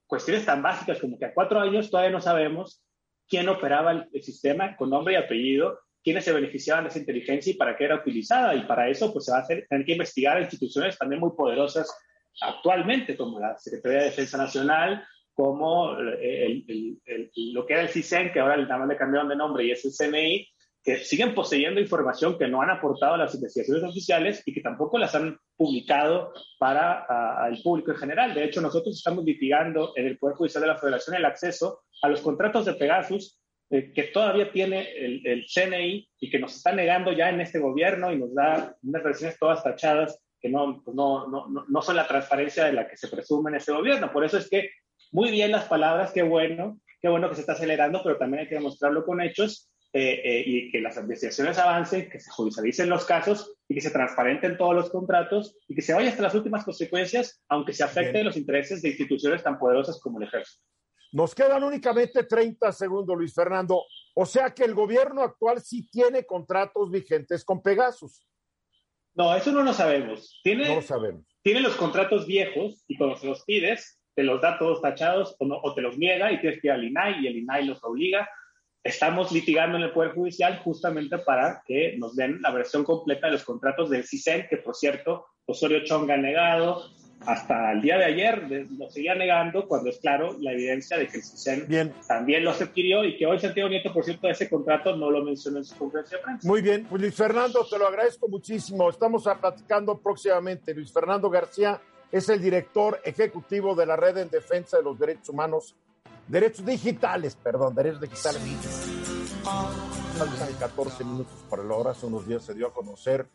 cuestiones tan básicas como que a cuatro años todavía no sabemos quién operaba el, sistema con nombre y apellido, quiénes se beneficiaban de esa inteligencia y para qué era utilizada. Y para eso pues se va a hacer, tener que investigar instituciones también muy poderosas actualmente, como la Secretaría de Defensa Nacional, como lo que era el CISEN, que ahora nada más le cambiaron de nombre, y es el CNI, que siguen poseyendo información que no han aportado a las investigaciones oficiales y que tampoco las han publicado para el público en general. De hecho, nosotros estamos litigando en el Poder Judicial de la Federación el acceso a los contratos de Pegasus eh, que todavía tiene el, el, CNI y que nos está negando ya en este gobierno y nos da unas versiones todas tachadas que no, pues no, no, no, son la transparencia de la que se presume en este gobierno. Por eso es que muy bien las palabras, qué bueno, qué bueno que se está acelerando, pero también hay que demostrarlo con hechos eh, eh, y que las investigaciones avancen, que se judicialicen los casos y que se transparenten todos los contratos y que se vaya hasta las últimas consecuencias, aunque se afecten los intereses de instituciones tan poderosas como el ejército. Nos quedan únicamente 30 segundos, Luis Fernando. O sea que el gobierno actual sí tiene contratos vigentes con Pegasus. No, eso no lo sabemos. Tiene, no lo sabemos. Tiene los contratos viejos y cuando se los pides, te los da todos tachados o, no, o te los niega y tienes que ir al INAI y el INAI los obliga. estamos litigando en el Poder Judicial justamente para que nos den la versión completa de los contratos del CISEN, que por cierto, Osorio Chong ha negado, hasta el día de ayer lo seguía negando cuando es claro la evidencia de que el CISEN también lo adquirió y que hoy Santiago Nieto, por cierto, de ese contrato no lo mencionó en su conferencia de prensa. Muy bien, pues Luis Fernando, te lo agradezco muchísimo. Estamos platicando próximamente. Luis Fernando García es el director ejecutivo de la Red en Defensa de los Derechos Humanos Derechos digitales, perdón, derechos digitales. Faltan 14 minutos para la hora. Hace unos días se dio a conocer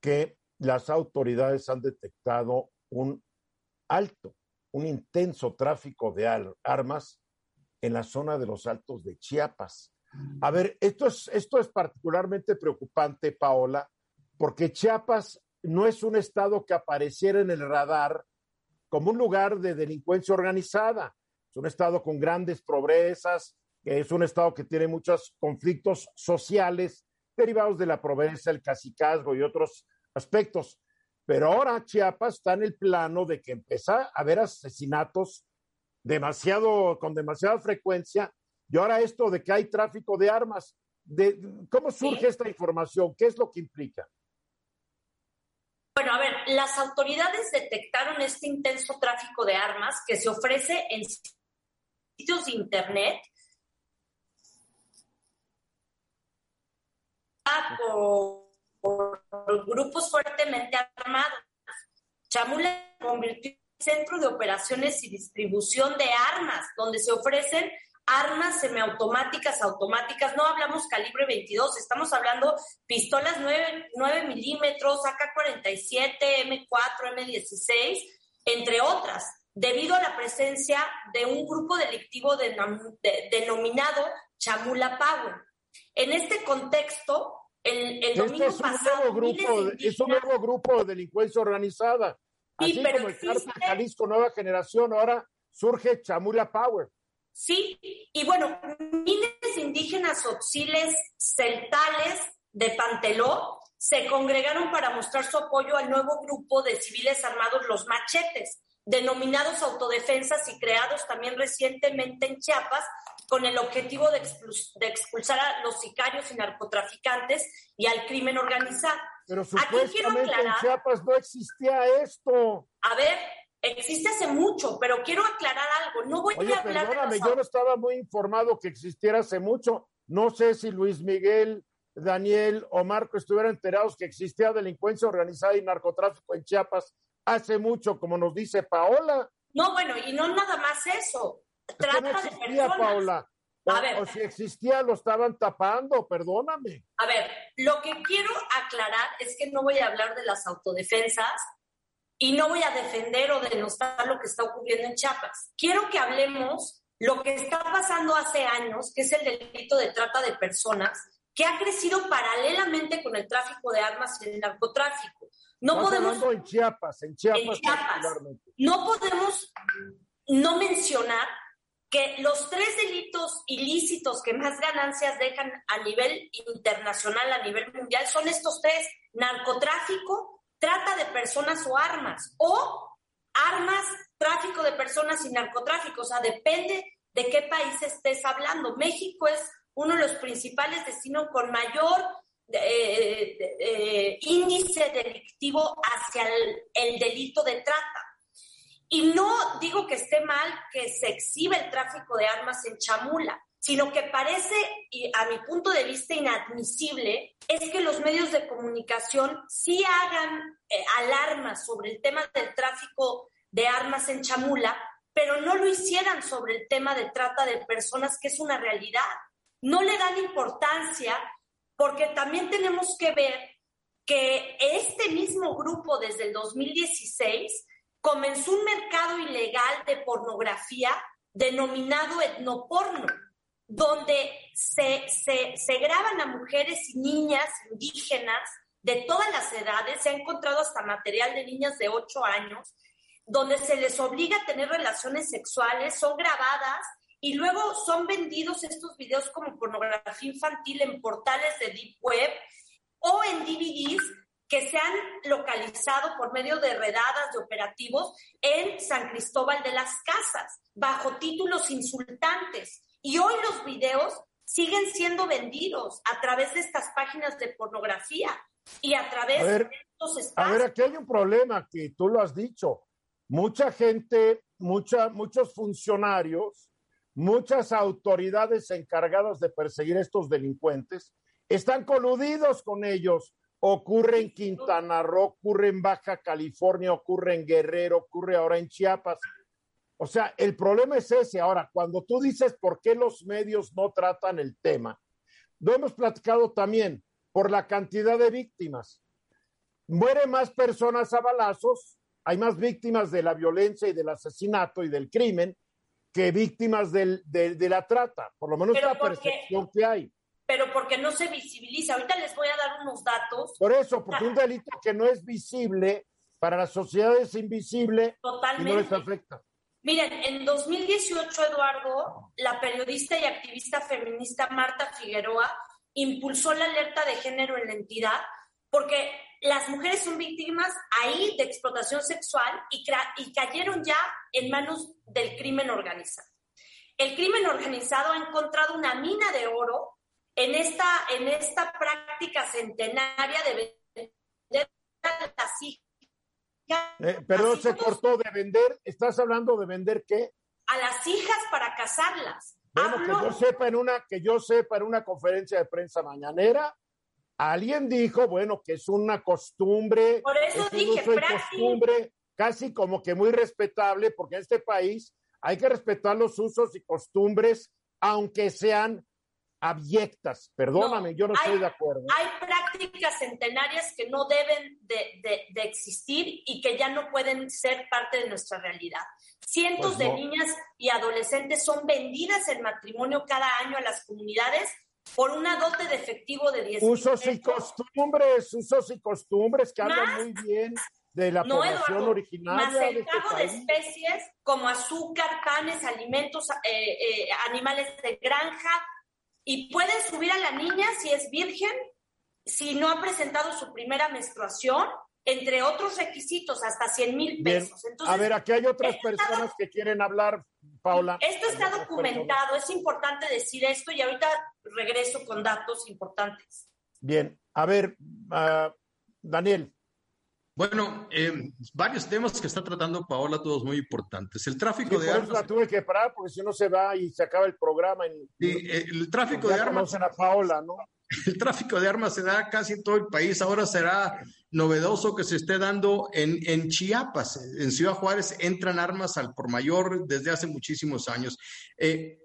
que las autoridades han detectado un alto, un intenso tráfico de armas en la zona de los altos de Chiapas. A ver, esto es, esto es particularmente preocupante, Paola, porque Chiapas no es un estado que apareciera en el radar como un lugar de delincuencia organizada. Es un estado con grandes progresas, es un estado que tiene muchos conflictos sociales derivados de la pobreza, el cacicazgo y otros aspectos. Pero ahora Chiapas está en el plano de que empieza a haber asesinatos demasiado, con demasiada frecuencia, y ahora esto de que hay tráfico de armas. De, ¿Cómo surge esta información? ¿Qué es lo que implica? Bueno, a ver, las autoridades detectaron este intenso tráfico de armas que se ofrece en sitios de internet por, por grupos fuertemente armados. Chamula convirtió en centro de operaciones y distribución de armas, donde se ofrecen armas semiautomáticas, automáticas, no hablamos calibre 22, estamos hablando pistolas 9, 9 milímetros, AK-47, M4, M16, entre otras debido a la presencia de un grupo delictivo denominado Chamula Power. En este contexto, el, el domingo es un pasado... Nuevo grupo, es un nuevo grupo de delincuencia organizada. Así como el existe... Jalisco Nueva Generación, ahora surge Chamula Power. Sí, y bueno, miles de indígenas oxiles celtales de Panteló se congregaron para mostrar su apoyo al nuevo grupo de civiles armados, los machetes, denominados autodefensas y creados también recientemente en Chiapas con el objetivo de, expulsar a los sicarios y narcotraficantes y al crimen organizado. Pero supuestamente en Chiapas no existía esto. A ver, existe hace mucho, pero quiero aclarar algo. No voy a hablar perdóname, yo no estaba muy informado que existiera hace mucho. No sé si Luis Miguel, Daniel o Marco estuvieran enterados que existía delincuencia organizada y narcotráfico en Chiapas hace mucho, como nos dice Paola. No, bueno, y no nada más eso. Trata no existía, de Paola. O, a ver, o si existía, lo estaban tapando, perdóname. A ver, lo que quiero aclarar es que no voy a hablar de las autodefensas y no voy a defender o denostar lo que está ocurriendo en Chiapas. Quiero que hablemos lo que está pasando hace años, que es el delito de trata de personas, que ha crecido paralelamente con el tráfico de armas y el narcotráfico. No podemos. En Chiapas, en Chiapas. no podemos no mencionar que los tres delitos ilícitos que más ganancias dejan a nivel internacional, a nivel mundial, son estos tres: narcotráfico, trata de personas o armas, o armas, tráfico de personas y narcotráfico. O sea, depende de qué país estés hablando. México es uno de los principales destinos con mayor eh, eh, índice delictivo hacia el, delito de trata. Y no digo que esté mal que se exhiba el tráfico de armas en Chamula, sino que parece, y a mi punto de vista, inadmisible, es que los medios de comunicación sí hagan eh, alarmas sobre el tema del tráfico de armas en Chamula, pero no lo hicieran sobre el tema de trata de personas, que es una realidad. No le dan importancia porque también tenemos que ver que este mismo grupo desde el 2016 comenzó un mercado ilegal de pornografía denominado etnoporno, donde se, se, graban a mujeres y niñas indígenas de todas las edades, se ha encontrado hasta material de niñas de 8 años, donde se les obliga a tener relaciones sexuales, son grabadas y luego son vendidos estos videos como pornografía infantil en portales de Deep Web o en DVDs que se han localizado por medio de redadas de operativos en San Cristóbal de las Casas, bajo títulos insultantes. Y hoy los videos siguen siendo vendidos a través de estas páginas de pornografía y a través de estos espacios. A ver, aquí hay un problema que tú lo has dicho. Mucha gente, mucha, muchos funcionarios, muchas autoridades encargadas de perseguir estos delincuentes están coludidos con ellos. Ocurre en Quintana Roo, ocurre en Baja California, ocurre en Guerrero, ocurre ahora en Chiapas. O sea, el problema es ese. Ahora, cuando tú dices por qué los medios no tratan el tema, lo hemos platicado también por la cantidad de víctimas. Mueren más personas a balazos, hay más víctimas de la violencia y del asesinato y del crimen que víctimas del, de, la trata, por lo menos la percepción que hay. Pero porque no se visibiliza. Ahorita les voy a dar unos datos. Por eso, porque un delito que no es visible para la sociedad es invisible Totalmente. y no les afecta. Miren, en 2018, Eduardo, la periodista y activista feminista Marta Figueroa impulsó la alerta de género en la entidad porque las mujeres son víctimas ahí de explotación sexual y, y cayeron ya en manos del crimen organizado. El crimen organizado ha encontrado una mina de oro en esta, en esta práctica centenaria de vender las hijas eh, perdón, se cortó de vender. ¿Estás hablando de vender qué? A las hijas para casarlas. Bueno, que yo sepa en una, que yo sepa en una conferencia de prensa mañanera, alguien dijo, bueno, que es una costumbre, Por eso es dije, uso costumbre casi como que muy respetable, porque en este país hay que respetar los usos y costumbres, aunque sean abyectas. Perdóname, yo no estoy de acuerdo. Hay prácticas centenarias que no deben de, existir y que ya no pueden ser parte de nuestra realidad. Cientos pues de niñas y adolescentes son vendidas en matrimonio cada año a las comunidades por una dote de efectivo de 10 Usos y costumbres, usos y costumbres que hablan muy bien de la población originaria. Más el este pago de, especies como azúcar, panes, alimentos, eh, eh, animales de granja, y pueden subir a la niña si es virgen, si no ha presentado su primera menstruación, entre otros requisitos, hasta 100 mil pesos. a ver, aquí hay otras personas que quieren hablar, Paula. Esto está documentado, es importante decir esto y ahorita regreso con datos importantes. Bien, a ver, uh, Daniel. Bueno, eh, varios temas que está tratando Paola, todos muy importantes. El tráfico de armas. la tuve que parar porque si no se va y se acaba el programa. sí, eh, el tráfico de armas. a Paola, ¿no? El tráfico de armas se da casi en todo el país. Ahora será novedoso que se esté dando en, en Chiapas. En Ciudad Juárez entran armas al por mayor desde hace muchísimos años. Eh,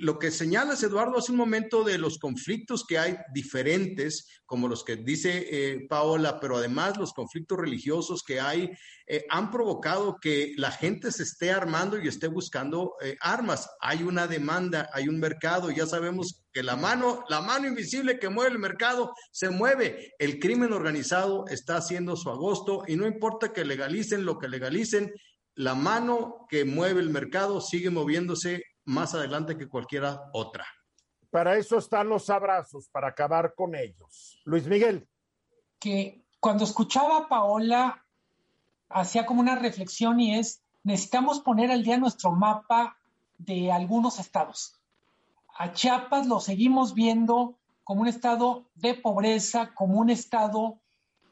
lo que señalas, Eduardo, hace un momento de los conflictos que hay diferentes, como los que dice eh, Paola, pero además los conflictos religiosos que hay, eh, han provocado que la gente se esté armando y esté buscando armas. Hay una demanda, hay un mercado, ya sabemos que la mano, la mano invisible que mueve el mercado se mueve. El crimen organizado está haciendo su agosto y no importa que legalicen lo que legalicen, la mano que mueve el mercado sigue moviéndose más adelante que cualquiera otra. Para eso están los abrazos, para acabar con ellos. Luis Miguel. Que cuando escuchaba a Paola, hacía como una reflexión y es, necesitamos poner al día nuestro mapa de algunos estados. A Chiapas lo seguimos viendo como un estado de pobreza, como un estado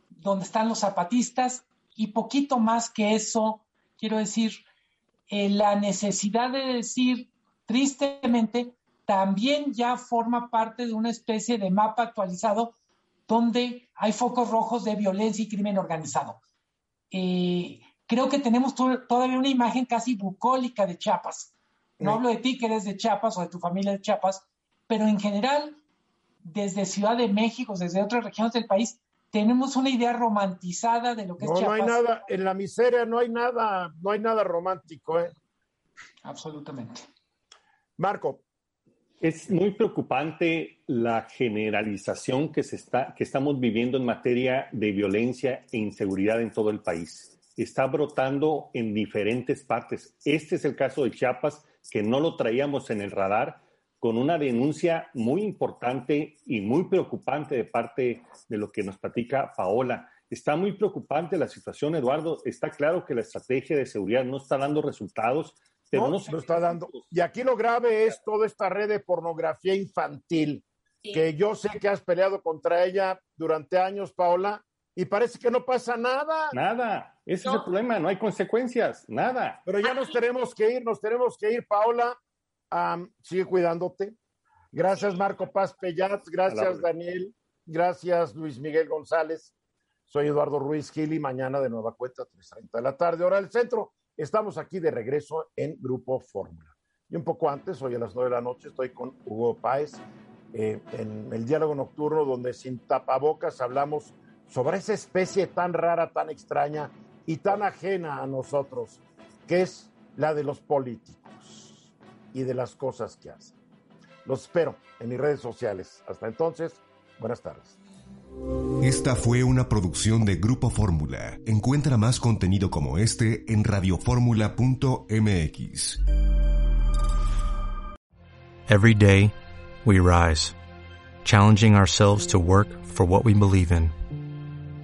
donde están los zapatistas y poquito más que eso, quiero decir, eh, la necesidad de decir, tristemente, también ya forma parte de una especie de mapa actualizado donde hay focos rojos de violencia y crimen organizado. Eh, creo que tenemos todavía una imagen casi bucólica de Chiapas. No hablo de ti que eres de Chiapas o de tu familia de Chiapas, pero en general, desde Ciudad de México, desde otras regiones del país, tenemos una idea romantizada de lo que es Chiapas. No hay nada, en la miseria no hay nada, no hay nada romántico, ¿eh? Absolutamente. Marco. Es muy preocupante la generalización que, se está, que estamos viviendo en materia de violencia e inseguridad en todo el país. Está brotando en diferentes partes. Este es el caso de Chiapas, que no lo traíamos en el radar, con una denuncia muy importante y muy preocupante de parte de lo que nos platica Paola. Está muy preocupante la situación, Eduardo. Está claro que la estrategia de seguridad no está dando resultados pero no, no, lo está dando. Y aquí lo grave es toda esta red de pornografía infantil, Sí. que yo sé que has peleado contra ella durante años, Paola, y parece que no pasa nada. Nada, ese es el problema, no hay consecuencias, nada. Pero ya nos tenemos que ir, nos tenemos que ir, Paola. Am, sigue cuidándote. Gracias, Marco Paz Pellat. Gracias. Daniel. Gracias, Luis Miguel González. Soy Eduardo Ruiz Gil y mañana de nueva cuenta, 3.30 de la tarde, hora del centro. Estamos aquí de regreso en Grupo Fórmula. Y un poco antes, hoy a las 9 de la noche, estoy con Hugo Páez eh, en el diálogo nocturno, donde sin tapabocas hablamos sobre esa especie tan rara, tan extraña y tan ajena a nosotros, que es la de los políticos y de las cosas que hacen. Los espero en mis redes sociales. Hasta entonces, buenas tardes. Esta fue una producción de Grupo Fórmula. Encuentra más contenido como este en radioformula.mx. Every day, we rise, challenging ourselves to work for what we believe in.